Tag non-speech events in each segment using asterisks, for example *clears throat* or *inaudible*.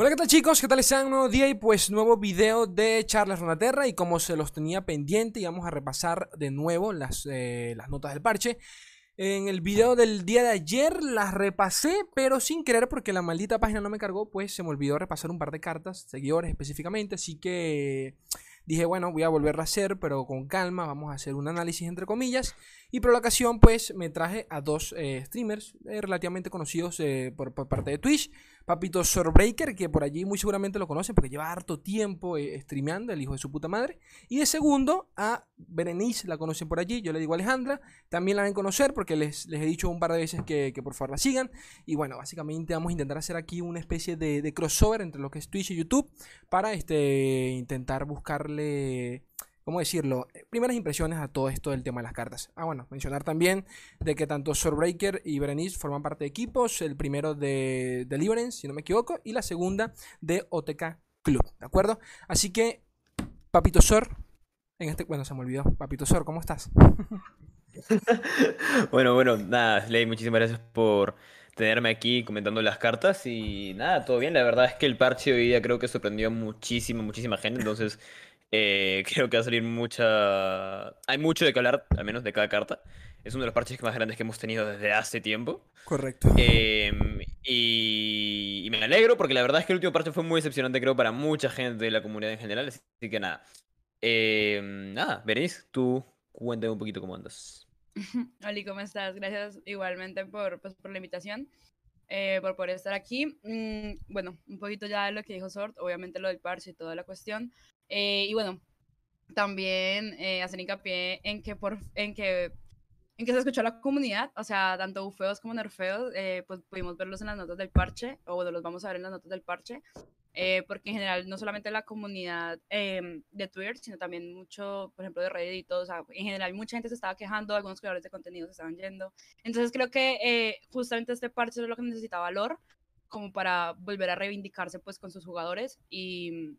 Hola, ¿qué tal chicos? ¿Qué tal están? Un nuevo día y pues nuevo video de Charles Ronaterra y como se los tenía pendiente, vamos a repasar de nuevo las, eh, las notas del parche. En el video del día de ayer las repasé, pero sin querer porque la maldita página no me cargó, pues se me olvidó repasar un par de cartas, seguidores específicamente, así que dije, bueno, voy a volverlo a hacer, pero con calma, vamos a hacer un análisis entre comillas. Y por la ocasión, pues me traje a dos eh, streamers eh, relativamente conocidos por, parte de Twitch. Papito Sorbreaker, que por allí muy seguramente lo conocen porque lleva harto tiempo eh, streameando, el hijo de su puta madre. Y de segundo, a Berenice, la conocen por allí, yo le digo Alejandra, también la deben conocer porque les, les he dicho un par de veces que, por favor la sigan. Y bueno, básicamente vamos a intentar hacer aquí una especie de, crossover entre lo que es Twitch y YouTube para este, intentar buscarle ¿cómo decirlo? Eh, primeras impresiones a todo esto del tema de las cartas. Ah, bueno, mencionar también de que tanto Sorbreaker y Berenice forman parte de equipos, el primero de Deliverance, si no me equivoco, y la segunda de OTK Club, ¿de acuerdo? Así que, Papito Sor, en este, bueno, se me olvidó, Papito Sor, ¿cómo estás? *laughs* bueno, bueno, nada, Ley, muchísimas gracias por tenerme aquí comentando las cartas y nada, todo bien, la verdad es que el parche hoy día creo que sorprendió a muchísima, muchísima gente, entonces eh, *laughs* creo que va a salir mucha... Hay mucho de que hablar, al menos de cada carta. Es uno de los parches más grandes que hemos tenido desde hace tiempo. Correcto. Em, y... me alegro porque la verdad es que el último parche fue muy decepcionante, creo, para mucha gente de la comunidad en general. Así que nada. Em, nada, Berenice, tú cuéntame un poquito cómo andas. *laughs* Oli, ¿cómo estás? Gracias igualmente por, pues, por la invitación. Eh, por poder estar aquí. Mm, bueno, un poquito ya de lo que dijo Sort, obviamente lo del parche y toda la cuestión. Eh, y bueno, también eh, hacer hincapié en que, por, en, que, en que se escuchó la comunidad, o sea, tanto bufeos como nerfeos, eh, pues pudimos verlos en las notas del parche, o bueno, los vamos a ver en las notas del parche, porque en general no solamente la comunidad em, de Twitter, sino también mucho, por ejemplo, de Reddit y todo, o sea, en general mucha gente se estaba quejando, algunos creadores de contenido se estaban yendo. Entonces creo que justamente este parche es lo que necesita valor como para volver a reivindicarse pues con sus jugadores y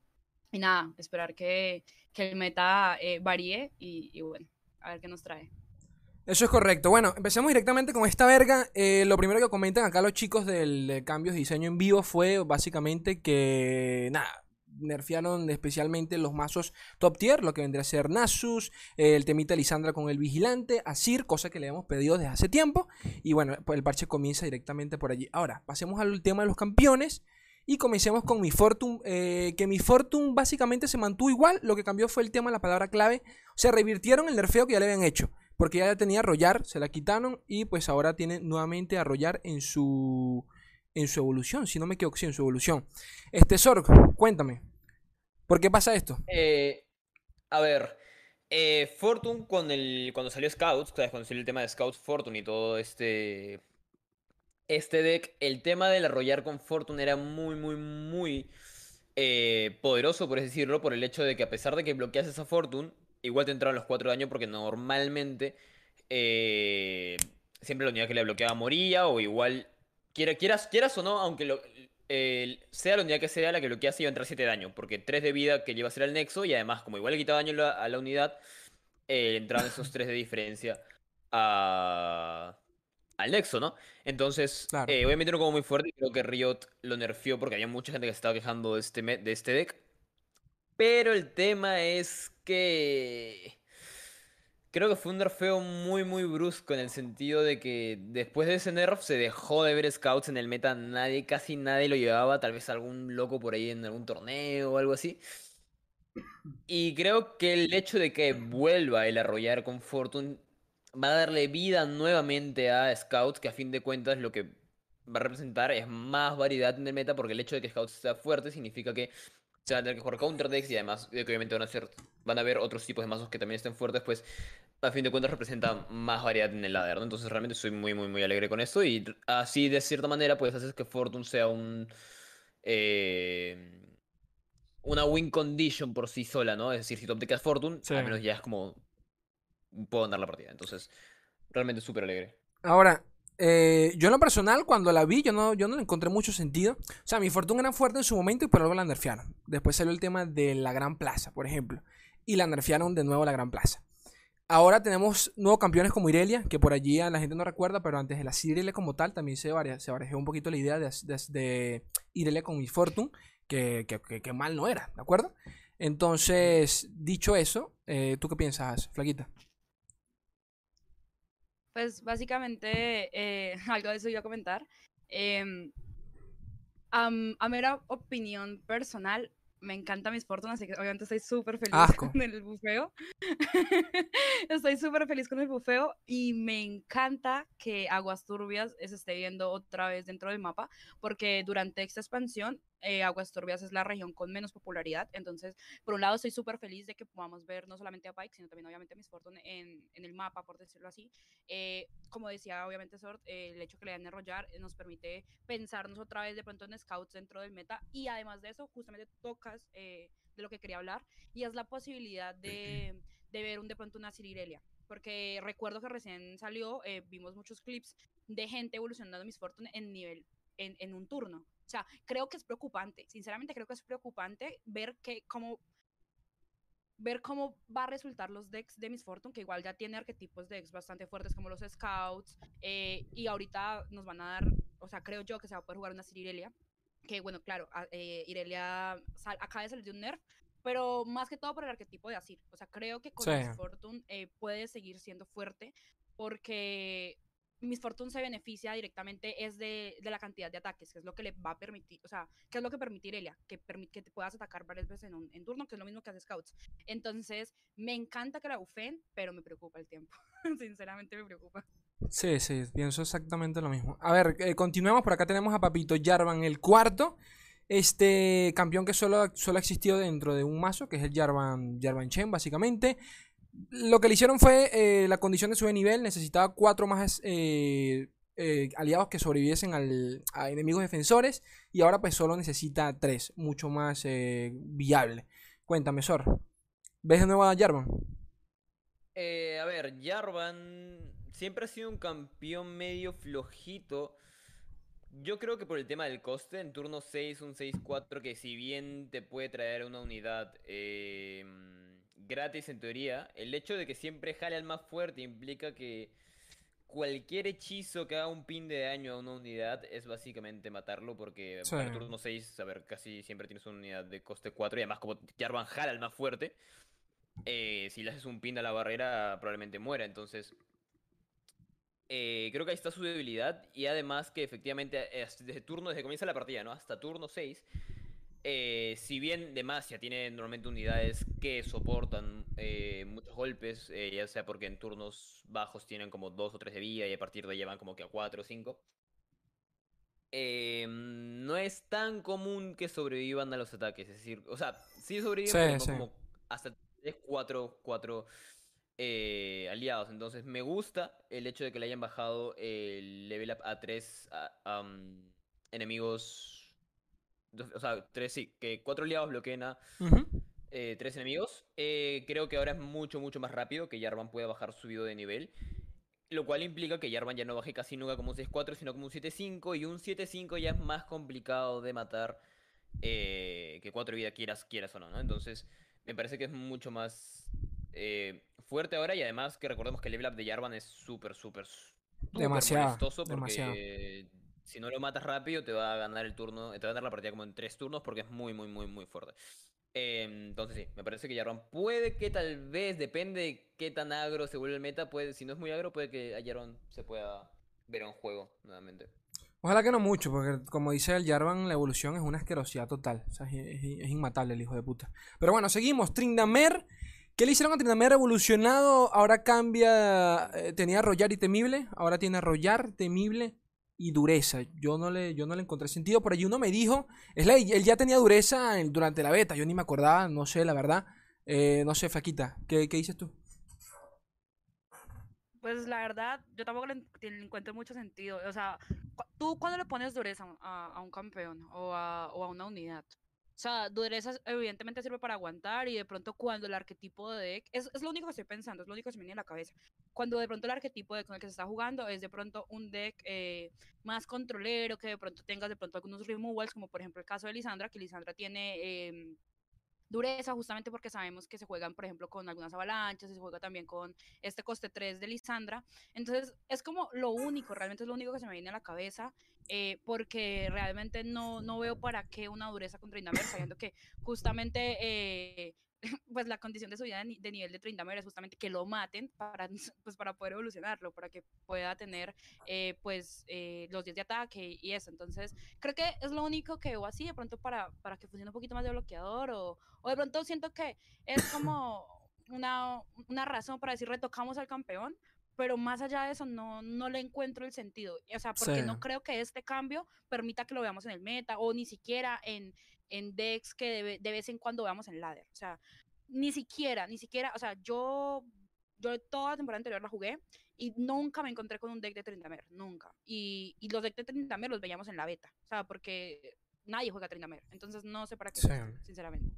y nada, esperar que, el meta eh, varíe y, bueno, a ver qué nos trae. Eso es correcto. Bueno, empecemos directamente con esta verga. Eh, lo primero que comentan acá los chicos del de cambios de diseño en vivo fue básicamente que, nada, nerfearon especialmente los mazos top tier, lo que vendría a ser Nasus, el temita Lisandra con el vigilante, Asir, cosa que le hemos pedido desde hace tiempo. Y bueno, el parche comienza directamente por allí. Ahora, pasemos al tema de los campeones. Y comencemos con mi Fortune, eh, que mi Fortune básicamente se mantuvo igual, lo que cambió fue el tema, la palabra clave, o sea, revirtieron el nerfeo que ya le habían hecho, porque ya tenía arrollar, se la quitaron y pues ahora tiene nuevamente arrollar en su, en su evolución, si no me equivoco, sí, en su evolución. Este Sorg, cuéntame, ¿por qué pasa esto? Eh, a ver, eh, Fortune con el, cuando salió Scouts, cuando salió el tema de Scouts Fortune y todo este este deck, el tema del arrollar con Fortune era muy, muy, muy eh, poderoso, por decirlo, por el hecho de que a pesar de que bloqueas esa Fortune, igual te entraron los 4 daños porque normalmente eh, siempre la unidad que le bloqueaba moría o igual, quieras, quieras o no, aunque lo, sea la unidad que sea la que bloqueas iba a entrar 7 daño, porque 3 de vida que lleva a ser el nexo y además como igual le quitaba daño a la unidad, eh, entraban esos 3 de diferencia a al Nexo, ¿no? Entonces, eh, obviamente no como muy fuerte, creo que Riot lo nerfeó porque había mucha gente que se estaba quejando de este, de este deck. Pero el tema es que... Creo que fue un nerfeo muy, muy brusco en el sentido de que después de ese nerf se dejó de ver scouts en el meta. Nadie, casi nadie lo llevaba. Tal vez algún loco por ahí en algún torneo o algo así. Y creo que el hecho de que vuelva el arrollar con Fortune va a darle vida nuevamente a Scouts, que a fin de cuentas lo que va a representar es más variedad en el meta, porque el hecho de que Scouts sea fuerte significa que se van a tener que jugar counter decks y además de que obviamente van a ser van a haber otros tipos de mazos que también estén fuertes, pues a fin de cuentas representa más variedad en el ladder, ¿no? Entonces realmente soy muy muy muy alegre con esto y así de cierta manera pues haces que Fortune sea un eh, una win condition por sí sola, ¿no? Es decir, si top decks Fortune, al menos ya es como puedo ganar la partida. Entonces, realmente súper alegre. Ahora, eh, yo en lo personal, cuando la vi, yo no, yo no le encontré mucho sentido. O sea, mi fortuna era fuerte en su momento y por algo la nerfearon. Después salió el tema de la Gran Plaza, por ejemplo. Y la nerfearon de nuevo la Gran Plaza. ahora tenemos nuevos campeones como Irelia, que por allí la gente no recuerda, pero antes de la Irelia como tal también se, varia, se barajó un poquito la idea de, de, Irelia con Miss Fortune, que, que, que, que, mal no era, ¿de acuerdo? Entonces, dicho eso, eh, ¿tú qué piensas, Flaquita? Pues básicamente, eh, *laughs* algo de eso iba a comentar. Eh, um, a mera opinión personal, me encanta mis fortunas, así que obviamente estoy súper feliz Asco. *laughs* con el bufeo. *laughs* estoy súper feliz con el bufeo y me encanta que Aguas Turbias se esté viendo otra vez dentro del mapa, porque durante esta expansión eh, Aguas Turbias es la región con menos popularidad. Entonces, por un lado, estoy súper feliz de que podamos ver no solamente a Pike, sino también, obviamente, a Miss Fortune en, en el mapa, por decirlo así. Eh, como decía, obviamente, Sort, eh, el hecho que le den enrollar nos permite pensarnos otra vez de pronto en scouts dentro del meta. Y además de eso, justamente tocas de lo que quería hablar, y es la posibilidad de, de ver un, de pronto una Cirirelia. Porque recuerdo que recién salió, vimos muchos clips de gente evolucionando Miss Fortune en nivel en, en, un turno. O sea, creo que es preocupante, sinceramente creo que es preocupante ver que cómo ver cómo va a resultar los decks de Miss Fortune, que igual ya tiene arquetipos de decks bastante fuertes como los Scouts, eh, y ahorita nos van a dar, o sea, creo yo que se va a poder jugar una Irelia, que bueno, claro, eh, Irelia sal, acaba de salir de un nerf, pero más que todo por el arquetipo de Asir, o sea, creo que con sí. Miss Fortune eh, puede seguir siendo fuerte, porque Miss Fortune se beneficia directamente es de, de, la cantidad de ataques, que es lo que le va a permitir, o sea, que es lo que permite Irelia, que, que te puedas atacar varias veces en, un, turno, que es lo mismo que hace Scouts. Entonces, me encanta que la bufen, pero me preocupa el tiempo. *laughs* Sinceramente me preocupa. Sí, sí, pienso exactamente lo mismo. A ver, eh, continuemos. Por acá tenemos a Papito Jarvan, el cuarto. Este campeón que solo, solo ha existido dentro de un mazo, que es el Jarvan, Jarvan Chen, básicamente lo que le hicieron fue eh, la condición de su nivel. Necesitaba cuatro más eh, eh, aliados que sobreviviesen al, a enemigos defensores. Y ahora pues solo necesita tres. Mucho más viable. Cuéntame, Sor. ¿Ves de nuevo a Jarvan? a ver, Jarvan siempre ha sido un campeón medio flojito. Yo creo que por el tema del coste, en turno 6, un 6-4, que si bien te puede traer una unidad eh, gratis en teoría, el hecho de que siempre jale al más fuerte implica que cualquier hechizo que haga un pin de daño a una unidad es básicamente matarlo porque sí. para turno 6, a ver, casi siempre tienes una unidad de coste 4 y además como Jarvan jala al más fuerte, eh, si le haces un pin a la barrera probablemente muera, entonces... Eh, creo que ahí está su debilidad y además que efectivamente desde turno, desde que comienza la partida, ¿no? Hasta turno 6 eh, si bien Demacia tiene normalmente unidades que soportan eh, muchos golpes, eh, ya sea porque en turnos bajos tienen como 2 o 3 de vida y a partir de ahí van como que a 4 o 5, no es tan común que sobrevivan a los ataques. Es decir, o sea, sí sobreviven, sí, sí. como hasta 3, 4, 4 aliados. Entonces me gusta el hecho de que le hayan bajado el level up a 3 a, um, enemigos o sea, tres, sí, que cuatro aliados bloqueen a uh -huh. eh, tres enemigos. Eh, creo que ahora es mucho, mucho más rápido que Jarvan pueda bajar subido de nivel. Lo cual implica que Jarvan ya no baje casi nunca como un 6-4, sino como un 7-5. Y un 7-5 ya es más complicado de matar eh, que 4 vida, quieras, quieras o no, ¿no? Entonces, me parece que es mucho más eh, fuerte ahora. Y además que recordemos que el level up de Jarvan es súper, súper, demasiado porque demasiado. Si no lo matas rápido te va a ganar el turno, te va a ganar la partida como en tres turnos porque es muy, muy, muy, muy fuerte. Eh, entonces sí, me parece que Jarvan puede que tal vez, depende de qué tan agro se vuelve el meta, puede, si no es muy agro puede que a Jarvan se pueda ver en juego nuevamente. Ojalá que no mucho, porque como dice el Jarvan, la evolución es una asquerosidad total. O sea, es, inmatable el hijo de puta. Pero bueno, seguimos. Trindamer. ¿Qué le hicieron a Trindamer evolucionado? Ahora cambia. Eh, tenía Arrollar y Temible. Ahora tiene Arrollar, Temible y Dureza. Yo no le, yo no le encontré sentido. Por allí uno me dijo. Es la, él ya tenía Dureza durante la beta. Yo ni me acordaba. No sé, la verdad. Eh, no sé, Faquita. ¿Qué, ¿Qué dices tú? Pues la verdad, yo tampoco le, le, encuentro mucho sentido. O sea, tú cuando le pones dureza a, a un campeón o a, o a, una unidad, sea, dureza evidentemente sirve para aguantar y de pronto cuando el arquetipo de deck, es, es lo único que estoy pensando, es lo único que se me viene a la cabeza. Cuando de pronto el arquetipo de con el que se está jugando es de pronto un deck eh, más controlero, que de pronto tengas de pronto algunos removals, como por ejemplo el caso de Lisandra, que Lisandra tiene... Eh, dureza, justamente porque sabemos que se juegan, por ejemplo, con algunas avalanchas, se juega también con este coste 3 de Lisandra. Entonces, es como lo único, realmente es lo único que se me viene a la cabeza, eh, porque realmente no, no veo para qué una dureza con Tryndamere, sabiendo que justamente eh, *laughs* pues la condición de su vida de, nivel de Tryndamere es justamente que lo maten para, *laughs* pues, para poder evolucionarlo, para que pueda tener eh, pues eh, los 10 de ataque y eso. Entonces, creo que es lo único que veo así, de pronto para, para que funcione un poquito más de bloqueador o, o de pronto siento que es como una, una razón para decir retocamos al campeón, pero más allá de eso no, no le encuentro el sentido. O sea, porque no creo que este cambio permita que lo veamos en el meta o ni siquiera en, en decks que de, vez en cuando veamos en ladder. O sea, ni siquiera, ni siquiera, o sea, yo, yo toda la temporada anterior la jugué y nunca me encontré con un deck de Tryndamere, nunca. Y, y los decks de Tryndamere los veíamos en la beta, o sea, porque nadie juega Tryndamere. Entonces no sé para qué, sinceramente.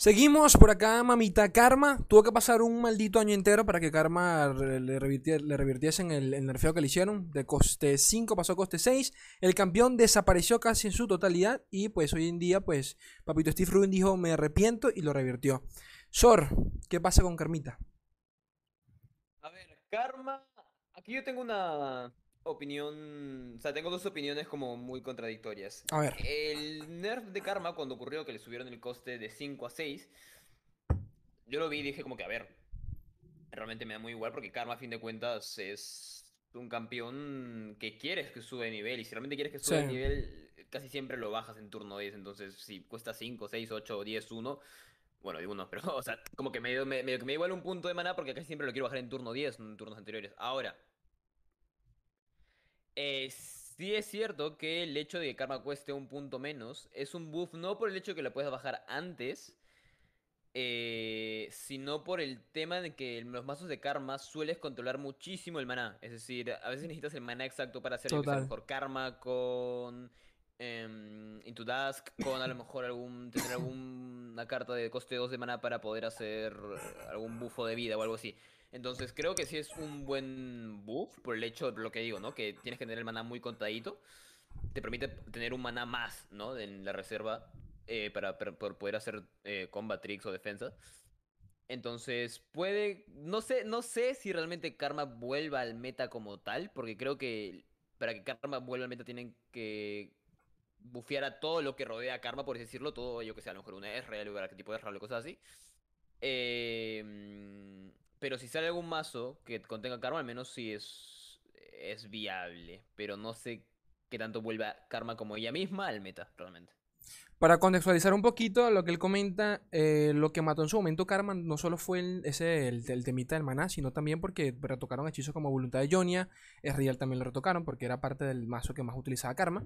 Seguimos por acá, mamita Karma. Tuvo que pasar un maldito año entero para que Karma le, revirtiese, en el, nerfeo que le hicieron. De coste 5 pasó a coste 6. El campeón desapareció casi en su totalidad. Y pues hoy en día, pues, Papito Steve Rubin dijo: Me arrepiento y lo revirtió. Sor, ¿qué pasa con Karmita? A ver, Karma. Aquí yo tengo una, opinión, o sea, tengo dos opiniones como muy contradictorias. A ver. El nerf de Karma cuando ocurrió que le subieron el coste de 5 a 6, yo lo vi y dije como que, a ver, realmente me da muy igual porque Karma a fin de cuentas es un campeón que quieres que sube de nivel y si realmente quieres que sube de nivel, casi siempre lo bajas en turno 10, entonces si cuesta 5, 6, 8, 10, 1... Bueno, digo uno, pero, *laughs* o sea, como que me, me, me, me da igual un punto de maná porque casi siempre lo quiero bajar en turno 10, en turnos anteriores. Ahora, eh, sí es cierto que el hecho de que Karma cueste un punto menos es un buff no por el hecho de que lo puedas bajar antes, eh, sino por el tema de que los mazos de Karma sueles controlar muchísimo el maná. Es decir, a veces necesitas el maná exacto para hacer el mejor Karma con em, Into Dusk, con a lo mejor algún tener alguna carta de coste 2 de maná para poder hacer algún bufo de vida o algo así. Entonces creo que sí es un buen buff por el hecho lo que digo, ¿no? Que tienes que tener el maná muy contadito. Te permite tener un maná más, ¿no? En la reserva eh, para, poder hacer eh, combat tricks o defensa. Entonces puede, no sé, no sé si realmente Karma vuelva al meta como tal, porque creo que para que Karma vuelva al meta tienen que bufear a todo lo que rodea a Karma, por así decirlo, todo, yo que sé, a lo mejor una R, algún tipo de R, o cosas así. Eh, pero si sale algún mazo que contenga karma, al menos sí es, es viable. Pero no sé qué tanto vuelva karma como ella misma al meta, realmente. Para contextualizar un poquito lo que él comenta, eh, lo que mató en su momento Karma no solo fue el, ese, el, temita del maná, sino también porque retocaron hechizos como Voluntad de Jonia, real también lo retocaron porque era parte del mazo que más utilizaba Karma,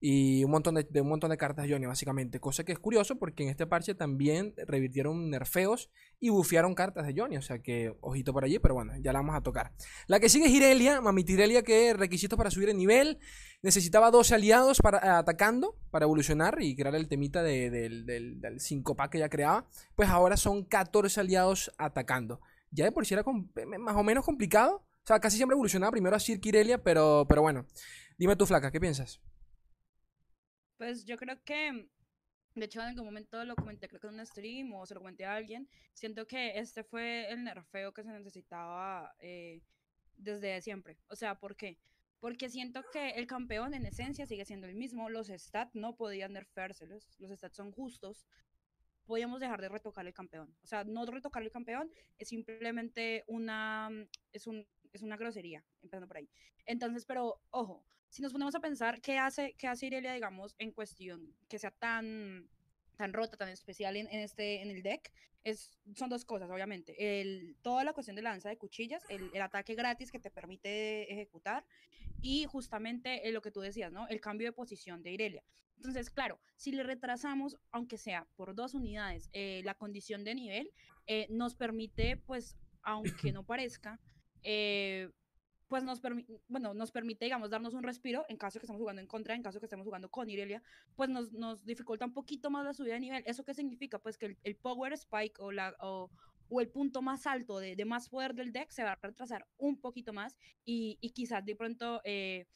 y un montón de, un montón de cartas de Jonia básicamente, cosa que es curioso porque en este parche también revirtieron nerfeos y bufearon cartas de Jonia, o sea que ojito por allí, pero bueno, ya la vamos a tocar. La que sigue es Irelia, mami Irelia que requisitos para subir el nivel, necesitaba 12 aliados para, atacando para evolucionar y crear el temita del 5 pack que ya creaba, pues ahora son 14 aliados atacando. Ya de por sí era más o menos complicado. O sea, casi siempre evolucionaba primero a Sir Kirelia, pero, pero bueno. Dime tú, Flaca, ¿qué piensas? Pues yo creo que, de hecho en algún momento lo comenté, creo que en un stream o se lo comenté a alguien, siento que este fue el nerfeo que se necesitaba eh, desde siempre. O sea, ¿por qué? Porque siento que el campeón en esencia sigue siendo el mismo. Los stats no podían nerfeárselos. Los stats son justos. Podíamos dejar de retocar el campeón. O sea, no retocar el campeón es simplemente una, es un, es una grosería, empezando por ahí. Entonces, pero ojo, si nos ponemos a pensar qué hace, qué hace Irelia, digamos, en cuestión que sea tan tan rota, tan especial en, este, en el deck, es, son dos cosas, obviamente. El, toda la cuestión de la danza de cuchillas, el, el ataque gratis que te permite ejecutar y justamente lo que tú decías, ¿no? El cambio de posición de Irelia. Entonces, claro, si le retrasamos, aunque sea por dos unidades, eh, la condición de nivel, eh, nos permite, pues, aunque no parezca, eh, pues nos, bueno, nos permite, digamos, darnos un respiro en caso que estemos jugando en contra, en caso que estemos jugando con Irelia, pues nos, nos dificulta un poquito más la subida de nivel. ¿Eso qué significa? Pues que el, Power Spike o, la, o, o, el punto más alto de, de, más poder del deck se va a retrasar un poquito más y, y quizás de pronto... Eh,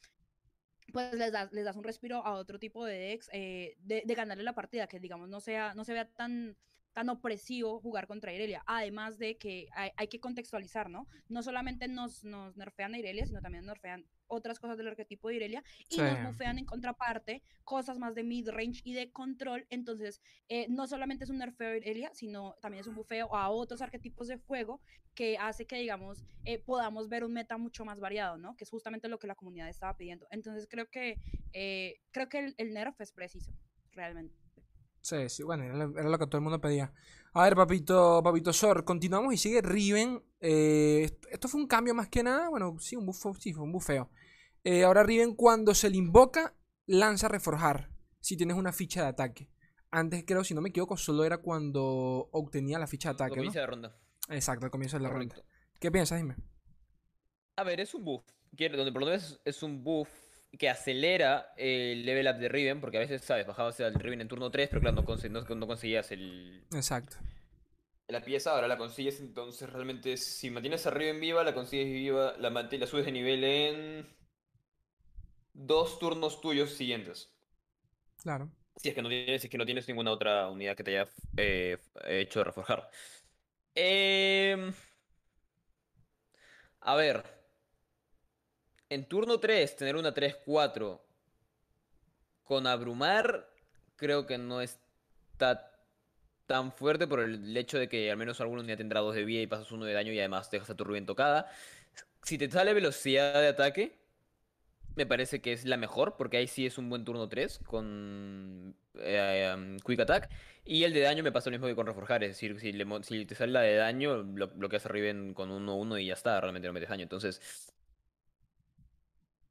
pues les das, les das un respiro a otro tipo de decks, eh, de, de, ganarle la partida, que digamos no sea, no se vea tan, tan opresivo jugar contra Irelia. Además de que hay, hay que contextualizar, ¿no? No solamente nos, nos nerfean a Irelia, sino también nerfean otras cosas del arquetipo de Irelia y nos Sí. bufean en contraparte cosas más de mid-range y de control. Entonces, eh, no solamente es un nerfeo a Irelia, sino también es un bufeo a otros arquetipos de fuego que hace que, digamos, eh, podamos ver un meta mucho más variado, ¿no? Que es justamente lo que la comunidad estaba pidiendo. Entonces, creo que, eh, creo que el, el nerf es preciso, realmente. Sí, sí, bueno, era, lo- era lo que todo el mundo pedía. A ver, papito, papito Sor, continuamos y sigue Riven. Eh, esto, esto fue un cambio más que nada, bueno, sí, un bufo, sí, fue un bufeo. Eh, ahora Riven cuando se le invoca, lanza reforjar, si tienes una ficha de ataque. Antes creo, si no me equivoco, solo era cuando obtenía la ficha de ataque, ¿no? Comienza la ronda. Exacto, al comienzo de la ronda. ¿Qué piensas, dime? A ver, es un buff. Donde por lo menos es un buff que acelera el level up de Riven, porque a veces, ¿sabes? Bajabas al Riven en turno 3, pero claro, no, conse- no- no conseguías el, Exacto. la pieza, ahora la consigues, entonces realmente si mantienes a Riven viva, la consigues viva, la, la subes de nivel en dos turnos tuyos siguientes. Claro. Si es que no tienes, si es que no tienes ninguna otra unidad que te haya eh, hecho reforjar. Em, a ver. En turno 3, tener una 3-4 con abrumar, creo que no está tan fuerte por el hecho de que al menos alguna unidad tendrá 2 de vida y pasas uno de daño y además dejas a tu Rubén tocada. Si te sale velocidad de ataque, me parece que es la mejor, porque ahí sí es un buen turno 3 con eh, um, Quick Attack. Y el de daño me pasa lo mismo que con Reforjar, es decir, si te sale la de daño, lo, bloqueas a Riven con 1-1 y ya está, realmente no metes daño. Entonces,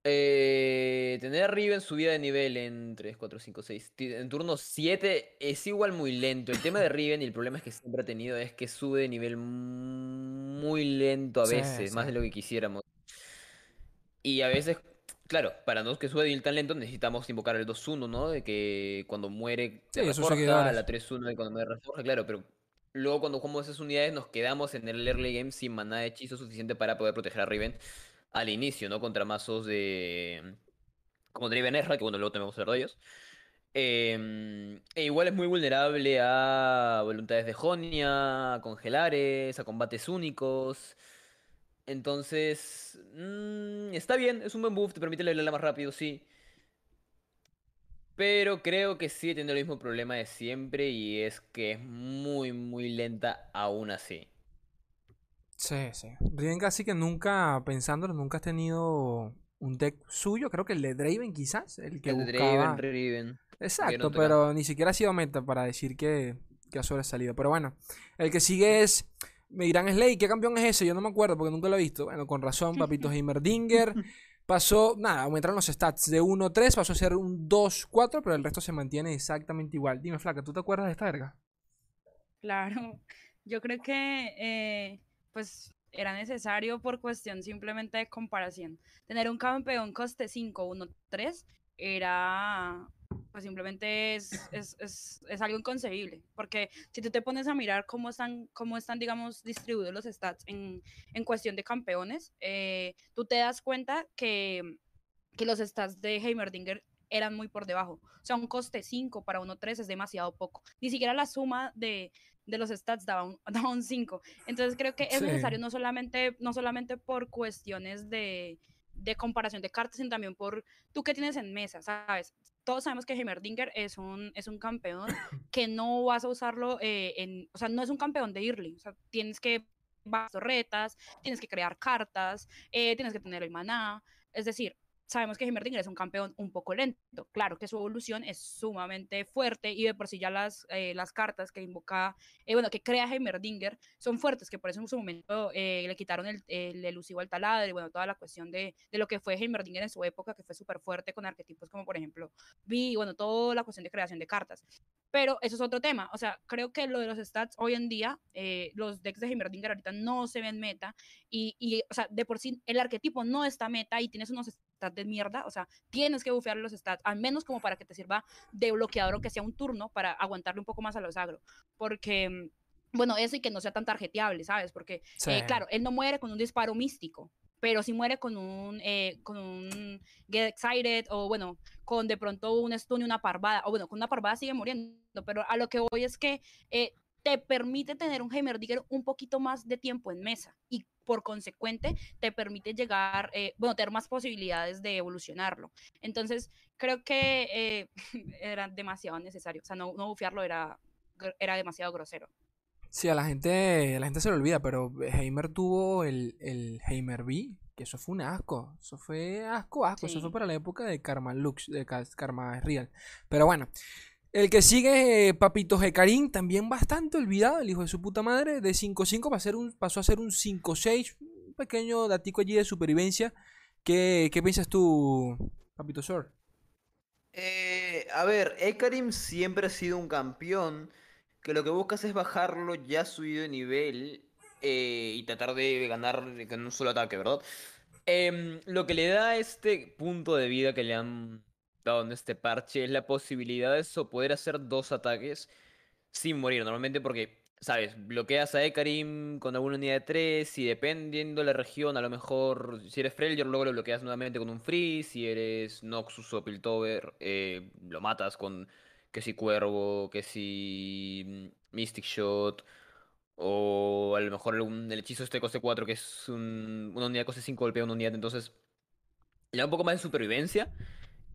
eh, tener a Riven subida de nivel en 3, 4, 5, 6, ti- en turno 7 es igual muy lento. El tema de Riven y el problema es que siempre ha tenido es que sube de nivel muy lento a Sí, veces, más sí. de lo que quisiéramos. Y a veces, claro, para no que suba de nivel tan lento necesitamos invocar el 2-1, ¿no? De que cuando muere Sí, te sus reforja, la 3-1 de cuando muere reforja, claro, pero luego cuando jugamos esas unidades nos quedamos en el early game sin maná de hechizo suficiente para poder proteger a Riven al inicio, ¿no? Contra mazos de... Como Draven Ezra, que bueno, luego tenemos que hablar de. Em, e igual es muy vulnerable a voluntades de Jonia, a congelares, a combates únicos. Entonces, mm, está bien, es un buen buff, te permite levelarla más rápido, sí. Pero creo que sigue teniendo el mismo problema de siempre y es que es muy, muy lenta aún así. Sí, sí. Riven casi que nunca, pensándolo, nunca has tenido un deck suyo. Creo que el de Draven quizás, el que El de buscaba... Draven, Riven. Exacto, no pero ni siquiera ha sido meta para decir que, que ha sobresalido. Pero bueno, el que sigue es. Me dirán, Slay, ¿qué campeón es ese? Yo no me acuerdo porque nunca lo he visto. Bueno, con razón, papito Heimerdinger. *laughs* Pasó, nada, aumentaron los stats de 1-3, pasó a ser un 2-4, pero el resto se mantiene exactamente igual. Dime, Flaca, ¿tú te acuerdas de esta verga? Claro, yo creo que eh, pues era necesario por cuestión simplemente de comparación. Tener un campeón coste 5, 1, 3 era pues simplemente es, es, es, es algo inconcebible. Porque si tú te pones a mirar cómo están, cómo están digamos, distribuidos los stats en, en cuestión de campeones, eh, tú te das cuenta que, que los stats de Heimerdinger eran muy por debajo. O sea, un coste 5 para 1-3 es demasiado poco. Ni siquiera la suma de, de los stats daba un, *laughs* daba un 5. Entonces creo que es Sí. necesario no solamente, no solamente por cuestiones de, de comparación de cartas, sino también por tú que tienes en mesa, ¿sabes? Todos sabemos que Heimerdinger es un, es un campeón *coughs* que no vas a usarlo eh, en, o sea, no es un campeón de early, o sea, tienes que bajar torretas, tienes que crear cartas, eh, tienes que tener el maná, es decir, sabemos que Heimerdinger es un campeón un poco lento. Claro que su evolución es sumamente fuerte y de por sí ya las, eh, las cartas que invoca, eh, bueno, que crea Heimerdinger son fuertes, que por eso en su momento eh, le quitaron el, el elusivo al taladro y bueno, toda la cuestión de, de lo que fue Heimerdinger en su época, que fue súper fuerte con arquetipos como por ejemplo Vi, bueno, toda la cuestión de creación de cartas. Pero eso es otro tema. O sea, creo que lo de los stats hoy en día, eh, los decks de Heimerdinger ahorita no se ven meta. Y, y, o sea, de por sí el arquetipo no está meta y tienes unos stats de mierda. O sea, tienes que bufear los stats, al menos como para que te sirva de bloqueador, aunque sea un turno, para aguantarle un poco más a los agro. Porque. mm, Bueno, eso y que no sea tan tarjeteable, ¿sabes? Porque, Sí. eh, claro, él no muere con un disparo místico, pero sí muere con un, eh, con un Get Excited o, bueno, con de pronto un stun y una parvada, o bueno, con una parvada sigue muriendo, pero a lo que voy es que eh, te permite tener un Heimerdinger un poquito más de tiempo en mesa y por consecuente te permite llegar, eh, bueno, tener más posibilidades de evolucionarlo. Entonces, creo que eh, *laughs* era demasiado necesario. O sea, no, no bufearlo era, era demasiado grosero. Sí, a la gente, a la gente se le olvida, pero Heimer tuvo el, el Heimer B, que eso fue un asco. Eso fue asco, asco. Eso Sí. fue para la época de Karma Lux, de Ka- Karma Real. Pero bueno. El que sigue, eh, Papito Hecarim, también bastante olvidado, el hijo de su puta madre, de 5-5 pasó a ser un, pasó a ser un 5-6, un pequeño datico allí de supervivencia. ¿Qué, qué piensas tú, Papito Sword? Eh, a ver, Ekarim siempre ha sido un campeón que lo que buscas es bajarlo ya subido de nivel eh, y tratar de ganar con un solo ataque, ¿verdad? Em, lo que le da este punto de vida que le han dado en este parche es la posibilidad de so- poder hacer dos ataques sin morir. Normalmente porque, ¿sabes? Bloqueas a Ekarim con alguna unidad de 3 y dependiendo de la región, a lo mejor si eres Freljord luego lo bloqueas nuevamente con un Freeze, si eres Noxus o Piltover eh, lo matas con que si Cuervo, que si Mystic Shot o a lo mejor algún- el hechizo este coste 4 que es un- una unidad coste 5 golpea una unidad, entonces le da un poco más de supervivencia.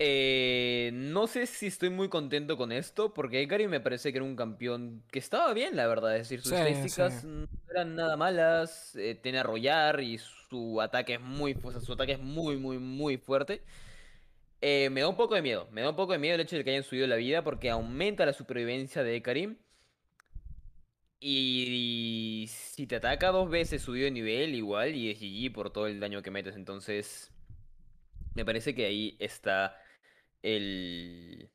Eh, no sé si estoy muy contento con esto, porque Ikari me parece que era un campeón que estaba bien, la verdad. Es decir, sus Sí, estadísticas sí. no eran nada malas, eh, tiene arrollar y su ataque es muy, o sea, su ataque es muy, muy, muy fuerte. Eh, me da un poco de miedo, me da un poco de miedo el hecho de que hayan subido la vida, porque aumenta la supervivencia de Ekarim. Y si te ataca dos veces subido de nivel, igual, y es GG por todo el daño que metes. Entonces, me parece que ahí está el,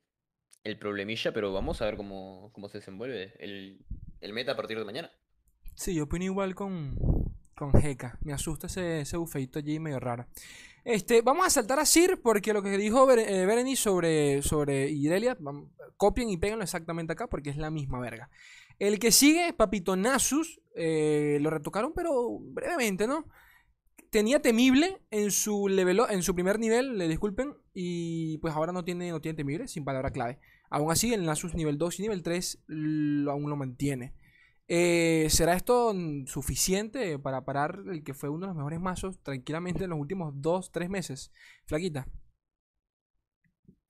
el problemilla, pero vamos a ver cómo, cómo se desenvuelve el, el meta a partir de mañana. Sí, yo opino igual con, con Heka. Me asusta ese, ese bufeito allí medio raro. Este, vamos a saltar a Sir porque lo que dijo eh, Berenice sobre, sobre Irelia, copien y péganlo exactamente acá porque es la misma verga. El que sigue, Papito Nasus, eh, lo retocaron pero brevemente, ¿no? Tenía temible en su level, en su primer nivel, le disculpen, y pues ahora no tiene, no tiene temible, sin palabra clave. Aún así, el Nasus nivel 2 y nivel 3 lo- aún lo mantiene. Eh, ¿Será esto suficiente para parar el que fue uno de los mejores mazos tranquilamente en los últimos 2-3 meses? Flaquita.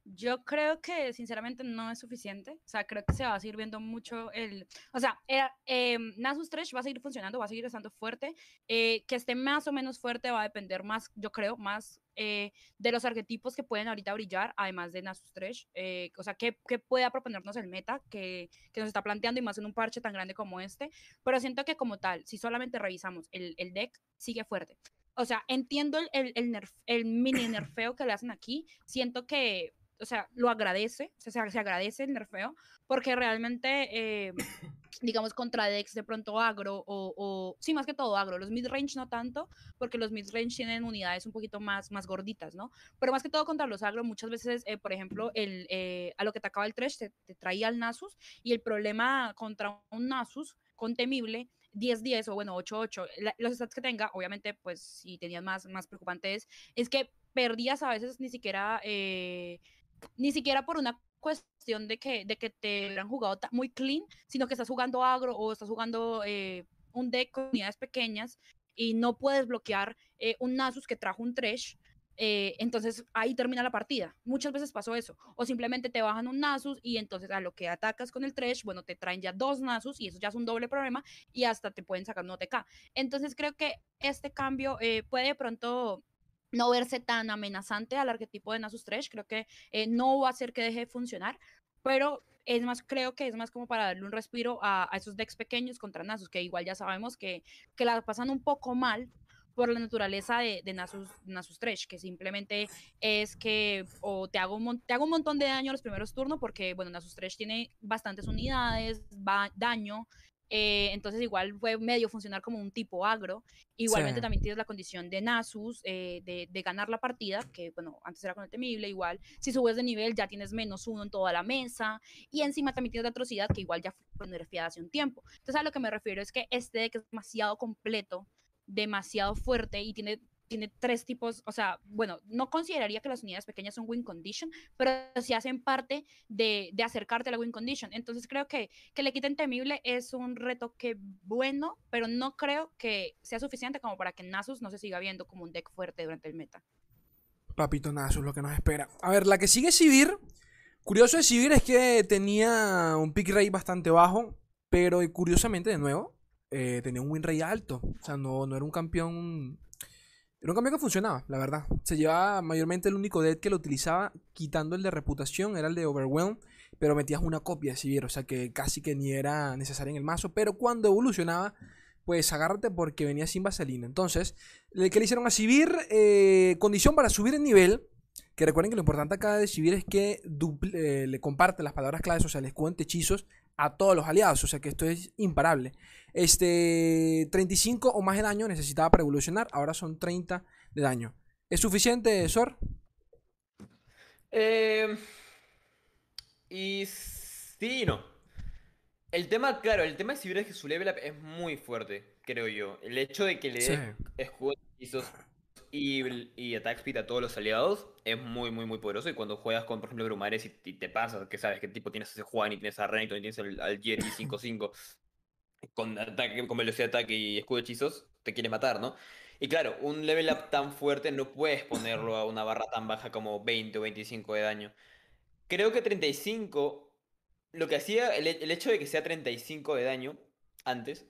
Yo creo que sinceramente no es suficiente. O sea, creo que se va a seguir viendo mucho el... O sea, era, em, Nasus Thresh va a seguir funcionando, va a seguir estando fuerte. eh, que esté más o menos fuerte va a depender más, yo creo, más eh, de los arquetipos que pueden ahorita brillar, además de Nasus Thresh. eh, o sea, que, que pueda proponernos el meta que, que nos está planteando y más en un parche tan grande como este. Pero siento que como tal, si solamente revisamos el, el deck, sigue fuerte. O sea, entiendo el, el, el el mini nerfeo que le hacen aquí. Siento que o sea, lo agradece, o sea, se, se agradece el nerfeo, porque realmente, eh, *coughs* digamos, contra decks de pronto agro, o, o, sí, más que todo agro, los mid-range no tanto, porque los mid-range tienen unidades un poquito más, más gorditas, ¿no? Pero más que todo contra los agro, muchas veces, eh, por ejemplo, el, eh, a lo que te acaba el trash, te, te traía al Nasus, y el problema contra un Nasus con temible 10-10 o bueno 8-8, la- los stats que tenga, obviamente pues si tenías más, más preocupantes, es que perdías a veces ni siquiera, eh, ni siquiera por una cuestión de que, de que te hubieran jugado muy clean, sino que estás jugando agro o estás jugando eh, un deck con unidades pequeñas y no puedes bloquear eh, un Nasus que trajo un Thresh. eh, entonces ahí termina la partida. Muchas veces pasó eso. O simplemente te bajan un Nasus y entonces a lo que atacas con el Thresh, bueno, te traen ya dos Nasus y eso ya es un doble problema y hasta te pueden sacar un OTK. Entonces creo que este cambio puede de pronto no verse tan amenazante al arquetipo de Nasus Thresh. Creo que eh, no va a hacer que deje de funcionar, pero es más, creo que es más como para darle un respiro a, a esos decks pequeños contra Nasus, que igual ya sabemos que, que la pasan un poco mal por la naturaleza de, de Nasus, Nasus Thresh, que simplemente es que o te hago, un, te hago un montón de daño los primeros turnos, porque bueno, Nasus Thresh tiene bastantes unidades, va, daño, eh, entonces igual puede medio funcionar como un tipo agro. Igualmente Sí. también tienes la condición de Nasus, eh, de, de ganar la partida, que bueno, antes era con el temible, igual si subes de nivel ya tienes menos uno en toda la mesa, y encima también tienes la atrocidad que igual ya fue nerfeada hace un tiempo. Entonces a lo que me refiero es que este deck es demasiado completo, demasiado fuerte y tiene tiene tres tipos, o sea, bueno, no consideraría que las unidades pequeñas son win condition, pero sí hacen parte de, acercarte a la win condition. Entonces creo que que le quiten temible es un reto que bueno, pero no creo que sea suficiente como para que Nasus no se siga viendo como un deck fuerte durante el meta. Papito Nasus, lo que nos espera. A ver, la que sigue Sivir. Curioso de Sivir es que tenía un pick rate bastante bajo, pero curiosamente, de nuevo, eh, tenía un win rate alto. O sea, no, no era un campeón era un cambio que funcionaba, la verdad. Se llevaba mayormente el único deck que lo utilizaba, quitando el de reputación, era el de Overwhelm, pero metías una copia de Sivir, o sea que casi que ni era necesario en el mazo. Pero cuando evolucionaba, pues agárrate porque venía sin vaselina. Entonces, ¿qué le hicieron a Sivir? Eh, condición para subir el nivel. Que recuerden que lo importante acá de Sivir es que eh, le comparte las palabras claves, o sea, les cuente hechizos a todos los aliados. O sea que esto es imparable. Este, 35 o más de daño necesitaba para evolucionar. Ahora son 30 de daño. ¿Es suficiente, Sor? Eh, y sí y no. El tema, claro, el tema de Sivir es que su level up es muy fuerte, creo yo. El hecho de que le dé escudos y, y attack speed a todos los aliados es muy, muy, muy poderoso. Y cuando juegas con, por ejemplo, Brumares y, te pasa, que sabes que tipo tienes ese Juan y tienes a Renekton y tienes al, al Jerry 5-5 *laughs* con, ataque, con velocidad de ataque y escudo de hechizos, te quiere matar, ¿no? Y claro, un level up tan fuerte no puedes ponerlo a una barra tan baja como 20 o 25 de daño. Creo que 35, lo que hacía, el, hecho de que sea 35 de daño antes,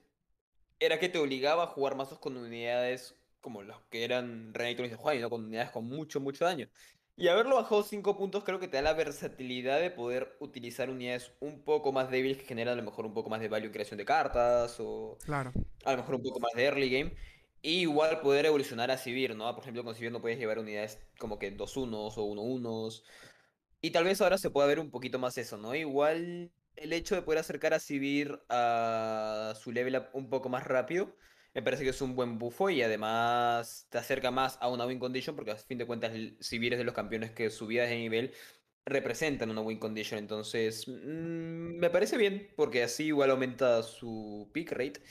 era que te obligaba a jugar mazos con unidades como los que eran Renekton y Juan, ¿no? con unidades con mucho, mucho daño. Y haberlo bajado 5 puntos creo que te da la versatilidad de poder utilizar unidades un poco más débiles que generan a lo mejor un poco más de value en creación de cartas o claro. a lo mejor un poco más de early game. Y igual poder evolucionar a Sivir, ¿no? Por ejemplo, con Sivir no puedes llevar unidades como que 2-1s o 1-1s. Y tal vez ahora se pueda ver un poquito más eso, ¿no? Igual el hecho de poder acercar a Sivir a su level up un poco más rápido me parece que es un buen bufo y además te acerca más a una win condition porque a fin de cuentas si vienes de los campeones que subidas de nivel representan una win condition. Entonces, mm, me parece bien porque así igual aumenta su pick rate.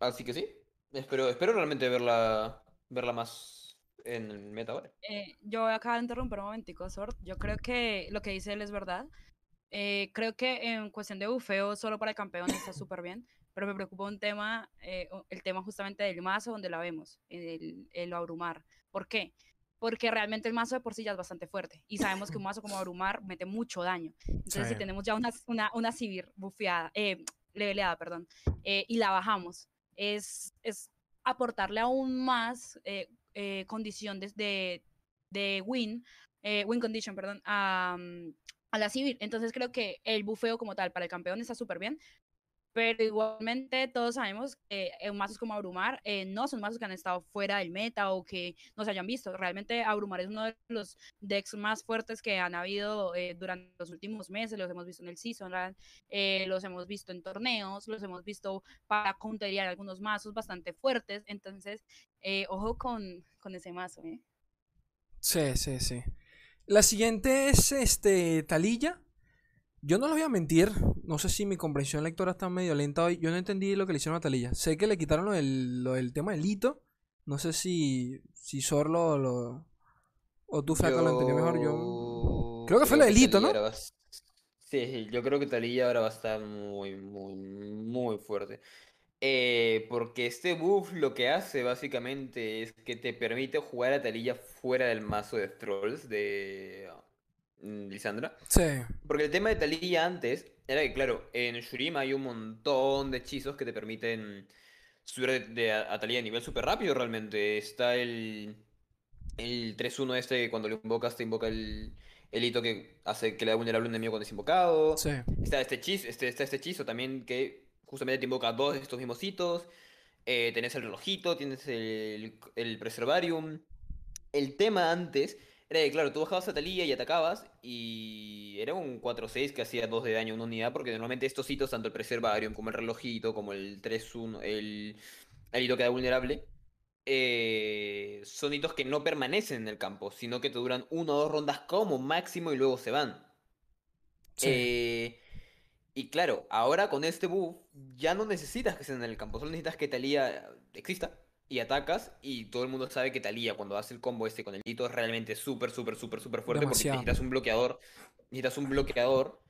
Así que sí, espero, espero realmente verla, verla más en el meta ahora. Eh, yo acabo de interrumpir un momentico, Sort. Yo creo que lo que dice él es verdad. Eh, creo que en cuestión de bufeo, solo para el campeón está súper bien pero me preocupa un tema, eh, el tema justamente del mazo, donde la vemos, el, el abrumar. ¿Por qué? Porque realmente el mazo de por sí ya es bastante fuerte. Y sabemos que un mazo como abrumar mete mucho daño. Entonces, si tenemos ya una, una, una civil bufeada, eh, leveleada, perdón, eh, y la bajamos, es, es aportarle aún más eh, eh, condición de, de, de win, win condition, perdón, a, a la civil. Entonces creo que el bufeo como tal para el campeón está súper bien, pero igualmente todos sabemos que en mazos como Abrumar eh, no son mazos que han estado fuera del meta o que no se hayan visto. Realmente Abrumar es uno de los decks más fuertes que han habido eh, durante los últimos meses. Los hemos visto en el Season, eh, los hemos visto en torneos, los hemos visto para counterear algunos mazos bastante fuertes. Entonces, ojo con, con ese mazo. Sí, sí, sí. La siguiente es este Talilla. Yo no les voy a mentir, no sé si mi comprensión lectora está medio lenta hoy. Yo no entendí lo que le hicieron a Talilla. Sé que le quitaron lo del, tema del hito. No sé si, si Sor lo, O tú, Flaco, lo entendí mejor. Yo. Creo que fue lo del hito, ¿no? Sí, yo creo que Talilla ahora va a estar muy, muy, muy fuerte. Eh, porque este buff lo que hace básicamente es que te permite jugar a Talilla fuera del mazo de Trolls de Lisandra. Sí. Porque el tema de Talía antes era que, claro, en Shurima hay un montón de hechizos que te permiten subir de, a, Talía a nivel súper rápido realmente. Está el, el 3-1 este que cuando lo invocas te invoca el, el hito que hace que le da vulnerable a un enemigo cuando es invocado. Sí. Está este hechizo, este, está este hechizo también que justamente te invoca dos de estos mismos hitos. Eh, tenés el relojito, tienes el, el preservarium. El tema antes era claro, tú bajabas a Talía y atacabas y era un 4-6 que hacía 2 de daño a una unidad porque normalmente estos hitos, tanto el Preservarium como el relojito, como el 3-1, el, el hito que da vulnerable, eh, son hitos que no permanecen en el campo, sino que te duran una o dos rondas como máximo y luego se van. Eh, y claro, ahora con este buff ya no necesitas que estén en el campo, solo necesitas que Talía exista y atacas y todo el mundo sabe que Talía cuando hace el combo este con el hito es realmente súper, súper, súper, súper fuerte Demasiado. porque necesitas un bloqueador, necesitas un bloqueador